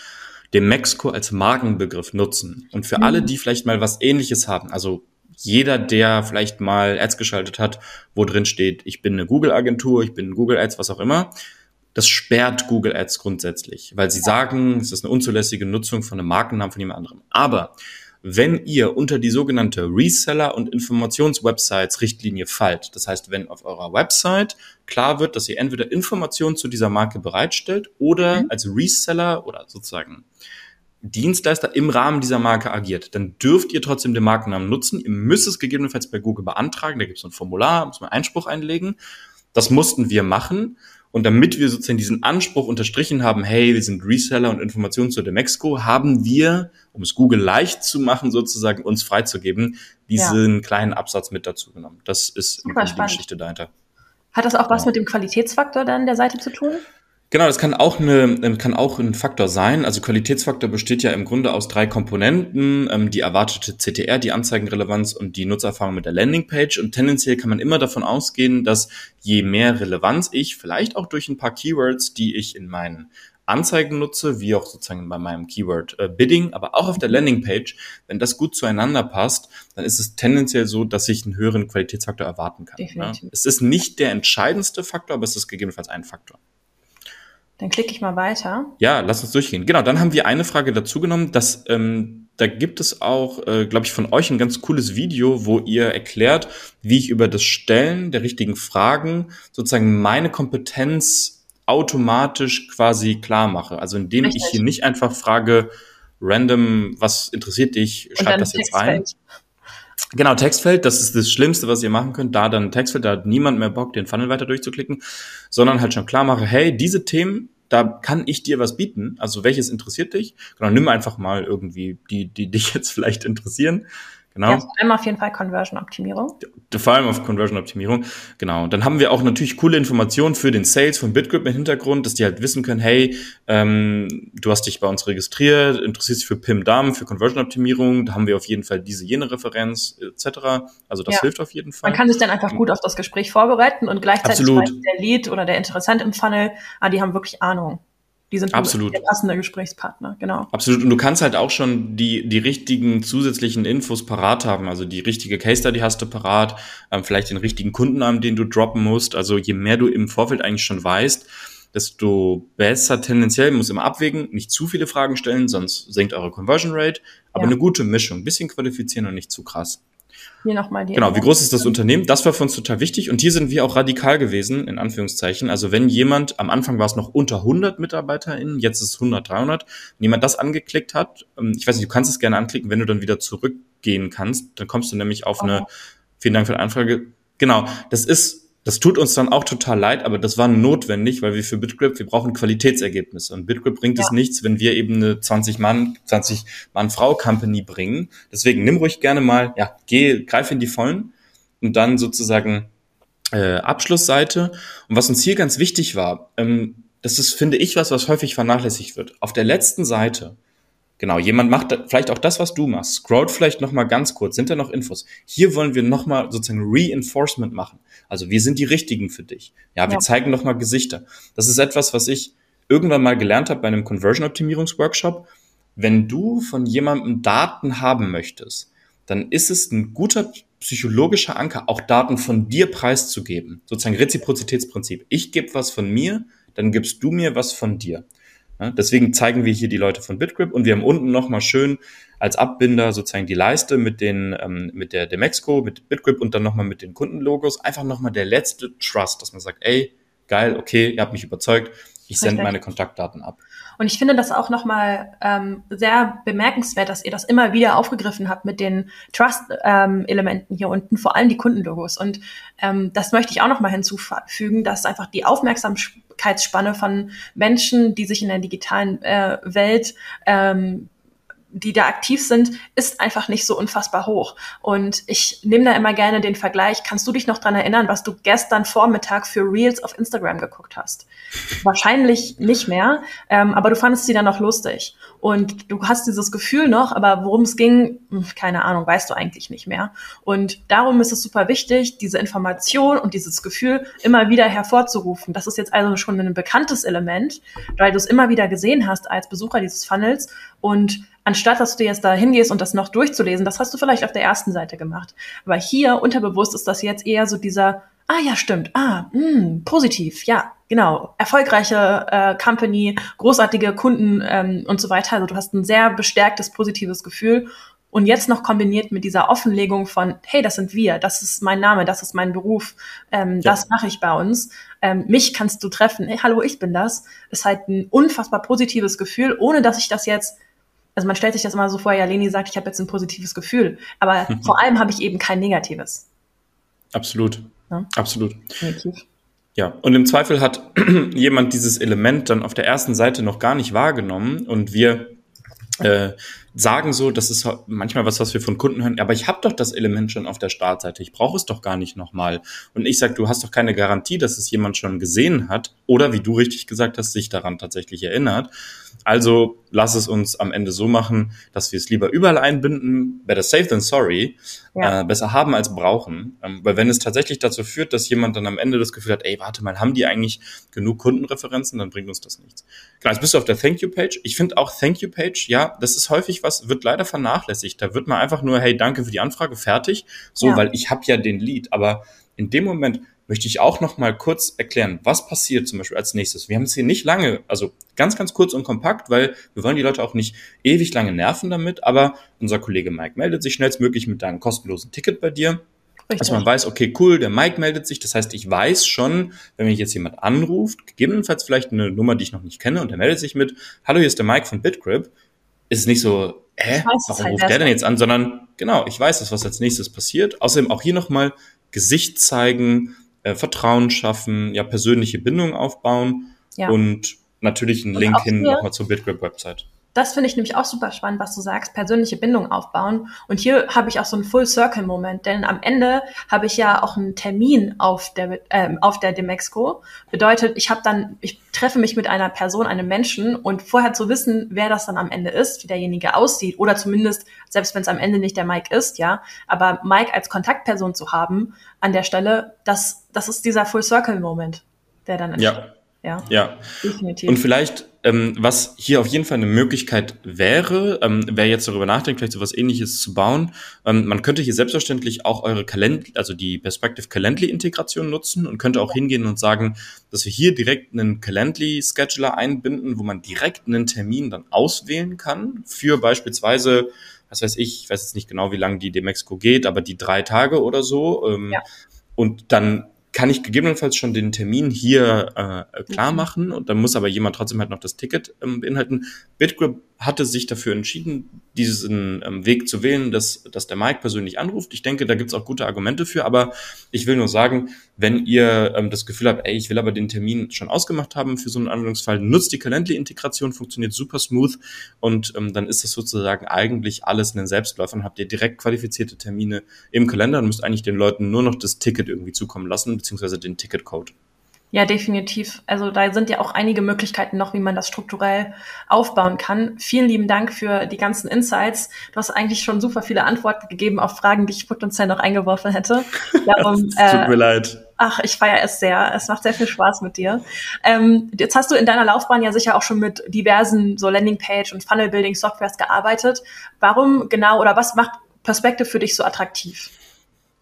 Demexco als Markenbegriff nutzen. Und für mhm. alle, die vielleicht mal was ähnliches haben, also jeder, der vielleicht mal Ads geschaltet hat, wo drin steht, ich bin eine Google-Agentur, ich bin Google Ads, was auch immer, das sperrt Google Ads grundsätzlich, weil sie sagen, es ist eine unzulässige Nutzung von einem Markennamen von jemand anderem. Aber wenn ihr unter die sogenannte Reseller- und Informationswebsites-Richtlinie fallt. Das heißt, wenn auf eurer Website klar wird, dass ihr entweder Informationen zu dieser Marke bereitstellt oder mhm. als Reseller oder sozusagen Dienstleister im Rahmen dieser Marke agiert, dann dürft ihr trotzdem den Markennamen nutzen. Ihr müsst es gegebenenfalls bei Google beantragen. Da gibt es ein Formular, muss man Einspruch einlegen. Das mussten wir machen. Und damit wir sozusagen diesen Anspruch unterstrichen haben, hey, wir sind Reseller und Informationen zu Demexco, haben wir, um es Google leicht zu machen, sozusagen uns freizugeben, diesen ja. kleinen Absatz mit dazu genommen. Das ist die Geschichte dahinter. Hat das auch was ja. mit dem Qualitätsfaktor dann der Seite zu tun? Genau, das kann auch eine, ähm, kann auch ein Faktor sein. Also Qualitätsfaktor besteht ja im Grunde aus drei Komponenten: ähm, die erwartete CTR, die Anzeigenrelevanz und die Nutzererfahrung mit der Landingpage. Und tendenziell kann man immer davon ausgehen, dass je mehr Relevanz ich, vielleicht auch durch ein paar Keywords, die ich in meinen Anzeigen nutze, wie auch sozusagen bei meinem Keyword äh, Bidding, aber auch auf der Landingpage, wenn das gut zueinander passt, dann ist es tendenziell so, dass ich einen höheren Qualitätsfaktor erwarten kann. Ne? Es ist nicht der entscheidendste Faktor, aber es ist gegebenenfalls ein Faktor. Dann klicke ich mal weiter. Ja, lass uns durchgehen. Genau, dann haben wir eine Frage dazu genommen, dass ähm, da gibt es auch, äh, glaube ich, von euch ein ganz cooles Video, wo ihr erklärt, wie ich über das Stellen der richtigen Fragen sozusagen meine Kompetenz automatisch quasi klar mache. Also indem Richtig. ich hier nicht einfach frage, random, was interessiert dich, schreib das jetzt rein. Genau, Textfeld, das ist das Schlimmste, was ihr machen könnt. Da dann Textfeld, da hat niemand mehr Bock, den Funnel weiter durchzuklicken, sondern halt schon klar mache, hey, diese Themen, da kann ich dir was bieten. Also welches interessiert dich? Genau, nimm einfach mal irgendwie die, die dich jetzt vielleicht interessieren. Genau. Ja, vor allem auf jeden Fall Conversion-Optimierung. Vor allem auf Conversion-Optimierung, genau. Dann haben wir auch natürlich coole Informationen für den Sales von BitGrip im Hintergrund, dass die halt wissen können, hey, ähm, du hast dich bei uns registriert, interessierst dich für PIM-DAM, für Conversion-Optimierung, da haben wir auf jeden Fall diese, jene Referenz etc. Also das ja. hilft auf jeden Fall. Man kann sich dann einfach gut auf das Gespräch vorbereiten und gleichzeitig der Lead oder der Interessant im Funnel, ah, die haben wirklich Ahnung. Die sind Absolut. der passende Gesprächspartner, genau. Absolut. Und du kannst halt auch schon die, die richtigen zusätzlichen Infos parat haben. Also die richtige Case Study hast du parat, ähm, vielleicht den richtigen Kundennamen, den du droppen musst. Also je mehr du im Vorfeld eigentlich schon weißt, desto besser tendenziell, muss immer abwägen, nicht zu viele Fragen stellen, sonst senkt eure Conversion Rate, aber ja. eine gute Mischung, bisschen qualifizieren und nicht zu krass. Hier nochmal die. Genau, wie groß ist das Unternehmen? Das war für uns total wichtig. Und hier sind wir auch radikal gewesen, in Anführungszeichen. Also wenn jemand, am Anfang war es noch unter 100 MitarbeiterInnen, jetzt ist es 100, 300. Wenn jemand das angeklickt hat, ähm, ich weiß nicht, du kannst es gerne anklicken, wenn du dann wieder zurückgehen kannst, dann kommst du nämlich auf okay. eine, vielen Dank für die Anfrage. Genau, das ist das tut uns dann auch total leid, aber das war notwendig, weil wir für BitGrip, wir brauchen Qualitätsergebnisse. Und BitGrip bringt ja. es nichts, wenn wir eben eine 20 Mann, 20 Mann Frau Company bringen. Deswegen nimm ruhig gerne mal, ja, geh, greif in die Vollen und dann sozusagen äh, Abschlussseite. Und was uns hier ganz wichtig war, ähm, das ist, finde ich, was, was häufig vernachlässigt wird. Auf der letzten Seite Genau, jemand macht vielleicht auch das, was du machst. Scrollt vielleicht noch mal ganz kurz, sind da noch Infos? Hier wollen wir noch mal sozusagen Reinforcement machen. Also wir sind die Richtigen für dich. Ja, wir ja. zeigen noch mal Gesichter. Das ist etwas, was ich irgendwann mal gelernt habe bei einem Conversion-Optimierungsworkshop. Wenn du von jemandem Daten haben möchtest, dann ist es ein guter psychologischer Anker, auch Daten von dir preiszugeben. Sozusagen Reziprozitätsprinzip. Ich gebe was von mir, dann gibst du mir was von dir. Deswegen zeigen wir hier die Leute von BitGrip und wir haben unten nochmal schön als Abbinder sozusagen die Leiste mit den ähm, mit der Demexco, mit BitGrip und dann nochmal mit den Kundenlogos. Einfach nochmal der letzte Trust, dass man sagt, ey, geil, okay, ihr habt mich überzeugt, ich sende meine Kontaktdaten ab. Und ich finde das auch nochmal ähm, sehr bemerkenswert, dass ihr das immer wieder aufgegriffen habt mit den Trust-Elementen ähm, hier unten, vor allem die Kundenlogos. Und ähm, das möchte ich auch nochmal hinzufügen, dass einfach die Aufmerksamkeitsspanne von Menschen, die sich in der digitalen äh, Welt ähm, die da aktiv sind, ist einfach nicht so unfassbar hoch. Und ich nehme da immer gerne den Vergleich. Kannst du dich noch dran erinnern, was du gestern Vormittag für Reels auf Instagram geguckt hast? Wahrscheinlich nicht mehr, ähm, aber du fandest sie dann noch lustig. Und du hast dieses Gefühl noch, aber worum es ging, hm, keine Ahnung, weißt du eigentlich nicht mehr. Und darum ist es super wichtig, diese Information und dieses Gefühl immer wieder hervorzurufen. Das ist jetzt also schon ein bekanntes Element, weil du es immer wieder gesehen hast als Besucher dieses Funnels und anstatt dass du jetzt da hingehst und das noch durchzulesen, das hast du vielleicht auf der ersten Seite gemacht. Aber hier unterbewusst ist das jetzt eher so dieser, ah ja, stimmt, ah, mh, hm, positiv, ja, genau, erfolgreiche äh, Company, großartige Kunden ähm, und so weiter. Also du hast ein sehr bestärktes, positives Gefühl. Und jetzt noch kombiniert mit dieser Offenlegung von, hey, das sind wir, das ist mein Name, das ist mein Beruf, ähm, ja. das mache ich bei uns. Ähm, mich kannst du treffen, hey, hallo, ich bin das, ist halt ein unfassbar positives Gefühl, ohne dass ich das jetzt also man stellt sich das immer so vor, ja, Leni sagt, ich habe jetzt ein positives Gefühl, aber mhm. vor allem habe ich eben kein negatives. Absolut. Ja? Absolut. Ja, und im Zweifel hat jemand dieses Element dann auf der ersten Seite noch gar nicht wahrgenommen und wir äh, sagen so, das ist manchmal was, was wir von Kunden hören, aber ich habe doch das Element schon auf der Startseite, ich brauche es doch gar nicht nochmal. Und ich sage, du hast doch keine Garantie, dass es jemand schon gesehen hat oder wie du richtig gesagt hast, sich daran tatsächlich erinnert. Also lass es uns am Ende so machen, dass wir es lieber überall einbinden, better safe than sorry, ja. äh, besser haben als brauchen. Ähm, weil wenn es tatsächlich dazu führt, dass jemand dann am Ende das Gefühl hat, ey, warte mal, haben die eigentlich genug Kundenreferenzen, dann bringt uns das nichts. Klar, jetzt bist du auf der Thank You Page. Ich finde auch Thank You Page, ja, das ist häufig was, wird leider vernachlässigt. Da wird man einfach nur, hey, danke für die Anfrage, fertig. So, ja. weil ich habe ja den Lead. Aber in dem Moment, möchte ich auch noch mal kurz erklären, was passiert zum Beispiel als nächstes. Wir haben es hier nicht lange, also ganz, ganz kurz und kompakt, weil wir wollen die Leute auch nicht ewig lange nerven damit, aber unser Kollege Mike meldet sich schnellstmöglich mit einem kostenlosen Ticket bei dir. Richtig. Dass man weiß, okay, cool, der Mike meldet sich. Das heißt, ich weiß schon, wenn mich jetzt jemand anruft, gegebenenfalls vielleicht eine Nummer, die ich noch nicht kenne, und der meldet sich mit, hallo, hier ist der Mike von BitGrip, ist es nicht so, hä, warum halt ruft der denn jetzt an, sondern genau, ich weiß das, was als nächstes passiert. Außerdem auch hier nochmal Gesicht zeigen, äh, Vertrauen schaffen, ja, persönliche Bindungen aufbauen ja. und natürlich einen und Link hin nochmal zur BitGrip-Website. Das finde ich nämlich auch super spannend, was du sagst, persönliche Bindung aufbauen. Und hier habe ich auch so einen Full-Circle-Moment, denn am Ende habe ich ja auch einen Termin auf der, ähm, auf der Demexco. Bedeutet, ich habe dann, ich treffe mich mit einer Person, einem Menschen und vorher zu wissen, wer das dann am Ende ist, wie derjenige aussieht oder zumindest, selbst wenn es am Ende nicht der Mike ist, ja, aber Mike als Kontaktperson zu haben an der Stelle, das, das ist dieser Full-Circle-Moment, der dann entsteht. Ja. Ja, ja. definitiv. Und vielleicht, ähm, was hier auf jeden Fall eine Möglichkeit wäre, ähm, wer jetzt darüber nachdenkt, vielleicht sowas ähnliches zu bauen, ähm, man könnte hier selbstverständlich auch eure Calendly, also die Perspective Calendly-Integration nutzen und könnte auch hingehen und sagen, dass wir hier direkt einen Calendly-Scheduler einbinden, wo man direkt einen Termin dann auswählen kann für beispielsweise was weiß ich, ich weiß jetzt nicht genau, wie lange die Demexco geht, aber die drei Tage oder so. Ähm, ja. Und dann kann ich gegebenenfalls schon den Termin hier äh, klar mhm. machen und dann muss aber jemand trotzdem halt noch das Ticket ähm, beinhalten. BitGrip hatte sich dafür entschieden, diesen ähm, Weg zu wählen, dass, dass der Mike persönlich anruft. Ich denke, da gibt's auch gute Argumente für, aber ich will nur sagen, wenn ihr ähm, das Gefühl habt, ey, ich will aber den Termin schon ausgemacht haben für so einen Anwendungsfall, nutzt die Calendly-Integration, funktioniert super smooth und ähm, dann ist das sozusagen eigentlich alles ein Selbstläufer und habt ihr direkt qualifizierte Termine im Kalender und müsst eigentlich den Leuten nur noch das Ticket irgendwie zukommen lassen, beziehungsweise den Ticketcode. Ja, definitiv. Also da sind ja auch einige Möglichkeiten noch, wie man das strukturell aufbauen kann. Vielen lieben Dank für die ganzen Insights. Du hast eigentlich schon super viele Antworten gegeben auf Fragen, die ich potenziell noch eingeworfen hätte. Darum, äh, Tut mir leid. Ach, ich feiere es sehr. Es macht sehr viel Spaß mit dir. Ähm, jetzt hast du in deiner Laufbahn ja sicher auch schon mit diversen so Landingpage und Funnel-Building-Softwares gearbeitet. Warum genau oder was macht Perspective für dich so attraktiv?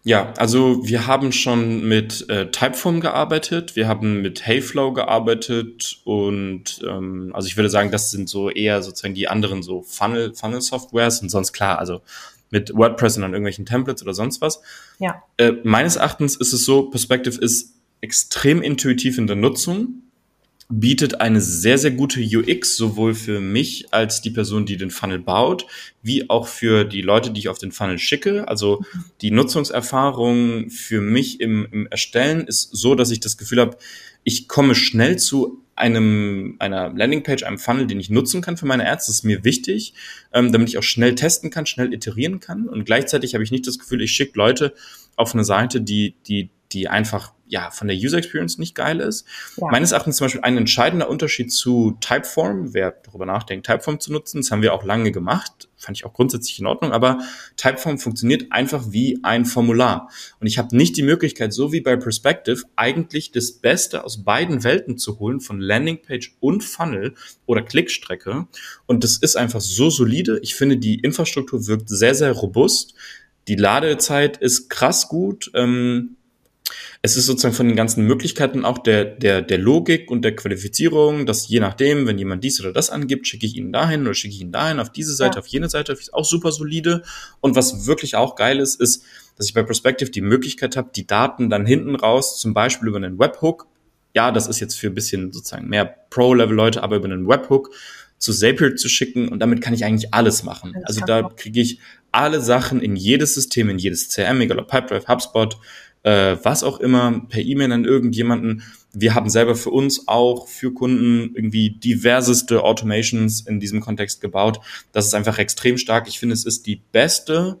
Ja, also wir haben schon mit äh, Typeform gearbeitet, wir haben mit Heyflow gearbeitet und ähm, also ich würde sagen, das sind so eher sozusagen die anderen so Funnel Funnel Softwares und sonst klar, also mit WordPress und dann irgendwelchen Templates oder sonst was. Ja. Äh, meines Erachtens ist es so, Perspective ist extrem intuitiv in der Nutzung bietet eine sehr, sehr gute UX, sowohl für mich als die Person, die den Funnel baut, wie auch für die Leute, die ich auf den Funnel schicke. Also die Nutzungserfahrung für mich im, im Erstellen ist so, dass ich das Gefühl habe, ich komme schnell zu einem, einer Landingpage, einem Funnel, den ich nutzen kann für meine Ads. Das ist mir wichtig, ähm, damit ich auch schnell testen kann, schnell iterieren kann. Und gleichzeitig habe ich nicht das Gefühl, ich schicke Leute auf eine Seite, die, die, die einfach ja, von der User Experience nicht geil ist. Ja. Meines Erachtens zum Beispiel ein entscheidender Unterschied zu Typeform, wer darüber nachdenkt, Typeform zu nutzen, das haben wir auch lange gemacht, fand ich auch grundsätzlich in Ordnung, aber Typeform funktioniert einfach wie ein Formular. Und ich habe nicht die Möglichkeit, so wie bei Perspective, eigentlich das Beste aus beiden Welten zu holen, von Landingpage und Funnel oder Klickstrecke. Und das ist einfach so solide. Ich finde, die Infrastruktur wirkt sehr, sehr robust. Die Ladezeit ist krass gut. Ähm, es ist sozusagen von den ganzen Möglichkeiten auch der, der, der Logik und der Qualifizierung, dass je nachdem, wenn jemand dies oder das angibt, schicke ich ihn dahin oder schicke ich ihn dahin, auf diese Seite, ja. auf jene Seite, ist auch super solide. Und was wirklich auch geil ist, ist, dass ich bei Perspective die Möglichkeit habe, die Daten dann hinten raus, zum Beispiel über einen Webhook, ja, das ist jetzt für ein bisschen sozusagen mehr Pro-Level-Leute, aber über einen Webhook zu Zapier zu schicken und damit kann ich eigentlich alles machen. also da kriege ich alle Sachen in jedes System, in jedes CM, egal ob Pipedrive, HubSpot, äh, was auch immer, per E-Mail an irgendjemanden. Wir haben selber für uns auch für Kunden irgendwie diverseste Automations in diesem Kontext gebaut. Das ist einfach extrem stark. Ich finde, es ist die beste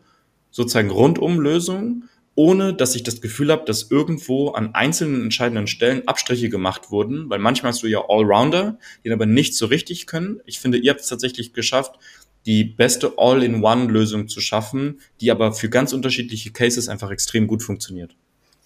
sozusagen Rundumlösung, ohne dass ich das Gefühl habe, dass irgendwo an einzelnen entscheidenden Stellen Abstriche gemacht wurden, weil manchmal hast du ja Allrounder, die aber nicht so richtig können. Ich finde, ihr habt es tatsächlich geschafft, die beste All-in-One-Lösung zu schaffen, die aber für ganz unterschiedliche Cases einfach extrem gut funktioniert.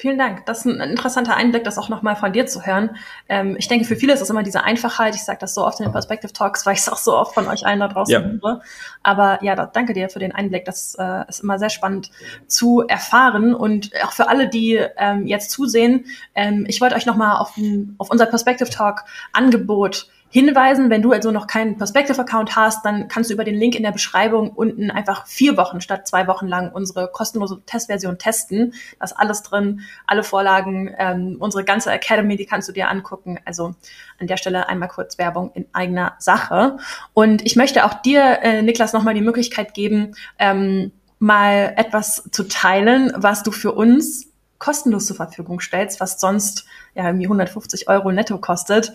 Vielen Dank. Das ist ein interessanter Einblick, das auch nochmal von dir zu hören. Ähm, ich denke, für viele ist es immer diese Einfachheit. Ich sage das so oft in den Perspective Talks, weil ich es auch so oft von euch allen da draußen ja. höre. Aber ja, da, danke dir für den Einblick. Das äh, ist immer sehr spannend zu erfahren. Und auch für alle, die ähm, jetzt zusehen, ähm, ich wollte euch nochmal auf, auf unser Perspective Talk Angebot hinweisen. Wenn du also noch keinen Perspective-Account hast, dann kannst du über den Link in der Beschreibung unten einfach vier Wochen statt zwei Wochen lang unsere kostenlose Testversion testen. Da ist alles drin, alle Vorlagen, ähm, unsere ganze Academy, die kannst du dir angucken. Also an der Stelle einmal kurz Werbung in eigener Sache. Und ich möchte auch dir, äh, Niklas, nochmal die Möglichkeit geben, ähm, mal etwas zu teilen, was du für uns kostenlos zur Verfügung stellst, was sonst ja irgendwie 150 Euro netto kostet.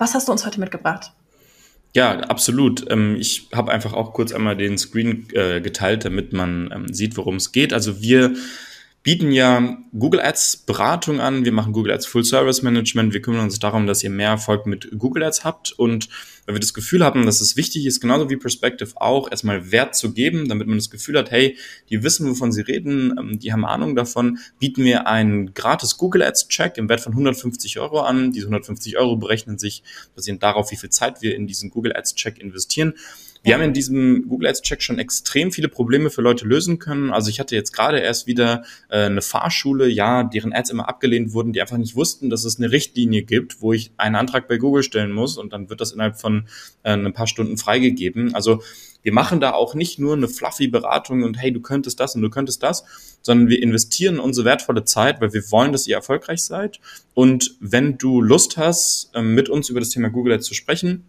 Was hast du uns heute mitgebracht? Ja, absolut. Ähm, ich habe einfach auch kurz einmal den Screen äh, geteilt, damit man ähm, sieht, worum es geht. Also wir bieten ja Google Ads Beratung an. Wir machen Google Ads Full Service Management. Wir kümmern uns darum, dass ihr mehr Erfolg mit Google Ads habt. Und weil wir das Gefühl haben, dass es wichtig ist, genauso wie Perspective auch, erstmal Wert zu geben, damit man das Gefühl hat, hey, die wissen, wovon sie reden, ähm, die haben Ahnung davon, bieten wir einen gratis Google Ads Check im Wert von 150 Euro an. Diese 150 Euro berechnen sich basierend darauf, wie viel Zeit wir in diesen Google Ads Check investieren. Wir haben in diesem Google Ads Check schon extrem viele Probleme für Leute lösen können. Also ich hatte jetzt gerade erst wieder äh, eine Fahrschule, ja, deren Ads immer abgelehnt wurden, die einfach nicht wussten, dass es eine Richtlinie gibt, wo ich einen Antrag bei Google stellen muss und dann wird das innerhalb von äh, ein paar Stunden freigegeben. Also wir machen da auch nicht nur eine fluffy Beratung und hey, du könntest das und du könntest das, sondern wir investieren unsere wertvolle Zeit, weil wir wollen, dass ihr erfolgreich seid. Und wenn du Lust hast, äh, mit uns über das Thema Google Ads zu sprechen,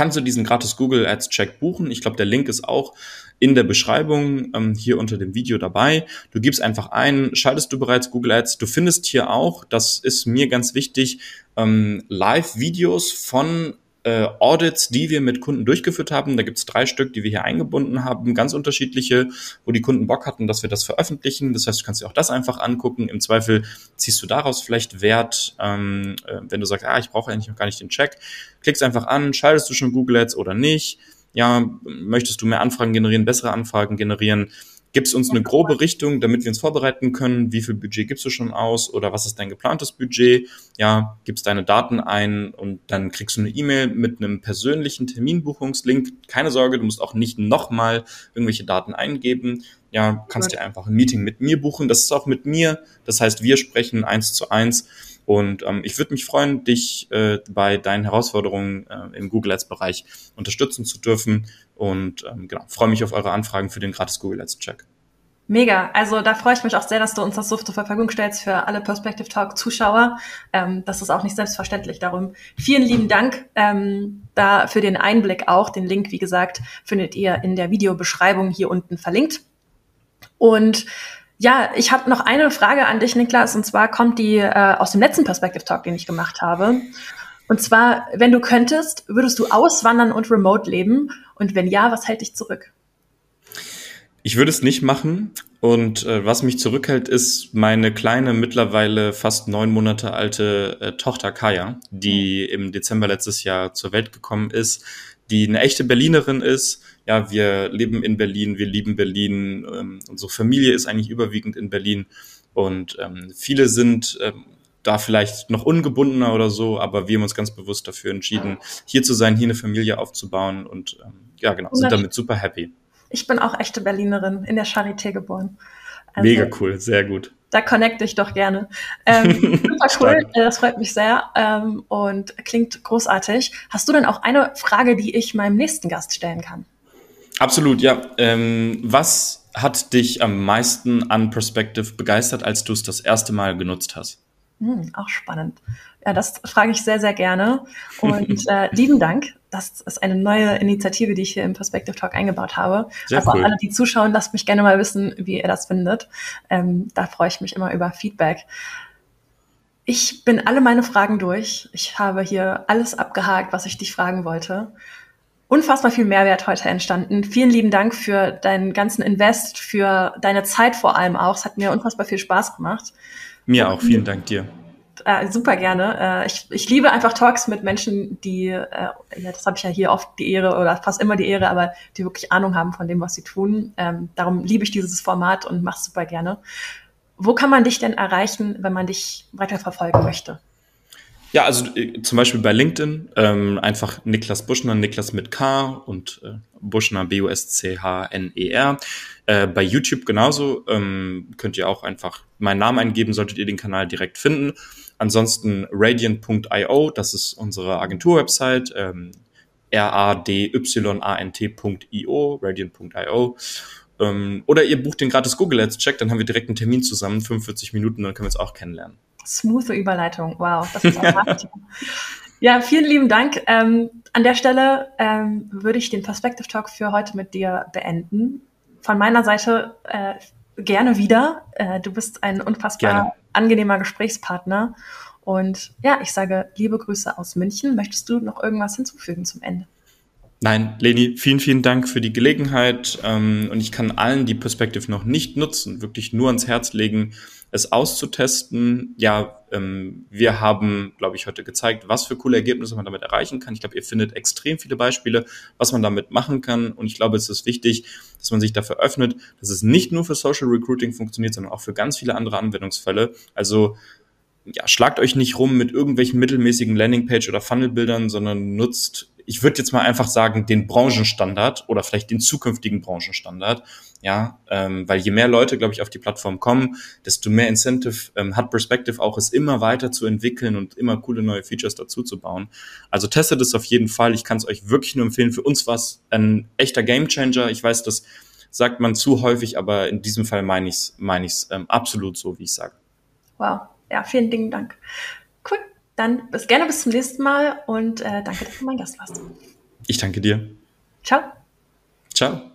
kannst du diesen gratis Google Ads Check buchen. Ich glaube, der Link ist auch in der Beschreibung ähm, hier unter dem Video dabei. Du gibst einfach ein, schaltest du bereits Google Ads. Du findest hier auch, das ist mir ganz wichtig, ähm, Live-Videos von äh, Audits, die wir mit Kunden durchgeführt haben. Da gibt es drei Stück, die wir hier eingebunden haben, ganz unterschiedliche, wo die Kunden Bock hatten, dass wir das veröffentlichen. Das heißt, du kannst dir auch das einfach angucken. Im Zweifel ziehst du daraus vielleicht Wert, ähm, äh, wenn du sagst, ah, ich brauche eigentlich noch gar nicht den Check. Klickst einfach an, schaltest du schon Google Ads oder nicht. Ja, möchtest du mehr Anfragen generieren, bessere Anfragen generieren? Gibst uns eine grobe Richtung, damit wir uns vorbereiten können. Wie viel Budget gibst du schon aus oder was ist dein geplantes Budget? Ja, gibst deine Daten ein und dann kriegst du eine E-Mail mit einem persönlichen Terminbuchungslink. Keine Sorge, du musst auch nicht nochmal irgendwelche Daten eingeben. Ja, kannst dir einfach ein Meeting mit mir buchen. Das ist auch mit mir. Das heißt, wir sprechen eins zu eins. Und ähm, ich würde mich freuen, dich äh, bei deinen Herausforderungen äh, im Google Ads Bereich unterstützen zu dürfen. Und ähm, genau, freue mich auf eure Anfragen für den gratis Google Ads Check. Mega. Also da freue ich mich auch sehr, dass du uns das so zur Verfügung stellst für alle Perspective Talk Zuschauer. Ähm, das ist auch nicht selbstverständlich. Darum vielen lieben Dank ähm, da für den Einblick auch. Den Link, wie gesagt, findet ihr in der Videobeschreibung hier unten verlinkt. Und ja, ich habe noch eine Frage an dich, Niklas, und zwar kommt die äh, aus dem letzten Perspective Talk, den ich gemacht habe. Und zwar, wenn du könntest, würdest du auswandern und remote leben? Und wenn ja, was hält dich zurück? Ich würde es nicht machen. Und äh, was mich zurückhält, ist meine kleine, mittlerweile fast neun Monate alte äh, Tochter Kaya, die mhm. im Dezember letztes Jahr zur Welt gekommen ist, die eine echte Berlinerin ist, ja, wir leben in Berlin, wir lieben Berlin, ähm, unsere Familie ist eigentlich überwiegend in Berlin und ähm, viele sind ähm, da vielleicht noch ungebundener oder so, aber wir haben uns ganz bewusst dafür entschieden, hier zu sein, hier eine Familie aufzubauen und ähm, ja, genau, sind damit super happy. Ich bin auch echte Berlinerin, in der Charité geboren. Also, Mega cool, sehr gut. Da connecte ich doch gerne. Ähm, super cool, äh, das freut mich sehr ähm, und klingt großartig. Hast du denn auch eine Frage, die ich meinem nächsten Gast stellen kann? Absolut, ja. Ähm, was hat dich am meisten an Perspective begeistert, als du es das erste Mal genutzt hast? Hm, auch spannend. Ja, das frage ich sehr, sehr gerne. Und äh, lieben Dank. Das ist eine neue Initiative, die ich hier im Perspective Talk eingebaut habe. Sehr also cool. alle, die zuschauen, lasst mich gerne mal wissen, wie ihr das findet. Ähm, da freue ich mich immer über Feedback. Ich bin alle meine Fragen durch. Ich habe hier alles abgehakt, was ich dich fragen wollte unfassbar viel Mehrwert heute entstanden. Vielen lieben Dank für deinen ganzen Invest, für deine Zeit vor allem auch. Es hat mir unfassbar viel Spaß gemacht. Mir auch. Vielen Dank dir. Äh, super gerne. Äh, ich, ich liebe einfach Talks mit Menschen, die, äh, ja, das habe ich ja hier oft die Ehre oder fast immer die Ehre, aber die wirklich Ahnung haben von dem, was sie tun. Ähm, darum liebe ich dieses Format und mache super gerne. wo kann man dich denn erreichen, wenn man dich weiter verfolgen möchte? Ja, also äh, zum Beispiel bei LinkedIn ähm, einfach Niklas Buschner, Niklas mit K und äh, Buschner B-U-S-C-H-N-E-R. Äh, bei YouTube genauso ähm, könnt ihr auch einfach meinen Namen eingeben, solltet ihr den Kanal direkt finden. Ansonsten radiant.io, das ist unsere Agentur-Website, ähm, R-A-D-Y-A-N-T.io, radiant.io. Ähm, oder ihr bucht den gratis Google Ads Check, dann haben wir direkt einen Termin zusammen, 45 Minuten, dann können wir uns auch kennenlernen. Smooth Überleitung, wow, das ist auch Ja, vielen lieben Dank. Ähm, an der Stelle ähm, würde ich den Perspective Talk für heute mit dir beenden. Von meiner Seite äh, gerne wieder. Äh, du bist ein unfassbar gerne. angenehmer Gesprächspartner. Und ja, ich sage liebe Grüße aus München. Möchtest du noch irgendwas hinzufügen zum Ende? Nein, Leni, vielen, vielen Dank für die Gelegenheit. Ähm, und ich kann allen, die Perspective noch nicht nutzen, wirklich nur ans Herz legen, es auszutesten. Ja, ähm, wir haben, glaube ich, heute gezeigt, was für coole Ergebnisse man damit erreichen kann. Ich glaube, ihr findet extrem viele Beispiele, was man damit machen kann. Und ich glaube, es ist wichtig, dass man sich dafür öffnet, dass es nicht nur für Social Recruiting funktioniert, sondern auch für ganz viele andere Anwendungsfälle. Also ja, schlagt euch nicht rum mit irgendwelchen mittelmäßigen Landingpage oder Funnelbildern, sondern nutzt ich würde jetzt mal einfach sagen, den Branchenstandard oder vielleicht den zukünftigen Branchenstandard. Ja, ähm, weil je mehr Leute, glaube ich, auf die Plattform kommen, desto mehr Incentive ähm, hat Perspective auch, es immer weiter zu entwickeln und immer coole neue Features dazu zu bauen. Also testet es auf jeden Fall. Ich kann es euch wirklich nur empfehlen. Für uns war es ein echter Gamechanger. Ich weiß, das sagt man zu häufig, aber in diesem Fall meine ich es meine ich's, ähm, absolut so, wie ich sage. Wow, ja, vielen lieben Dank. Cool. Dann bis gerne bis zum nächsten Mal und äh, danke, dass du mein Gast warst. Ich danke dir. Ciao. Ciao.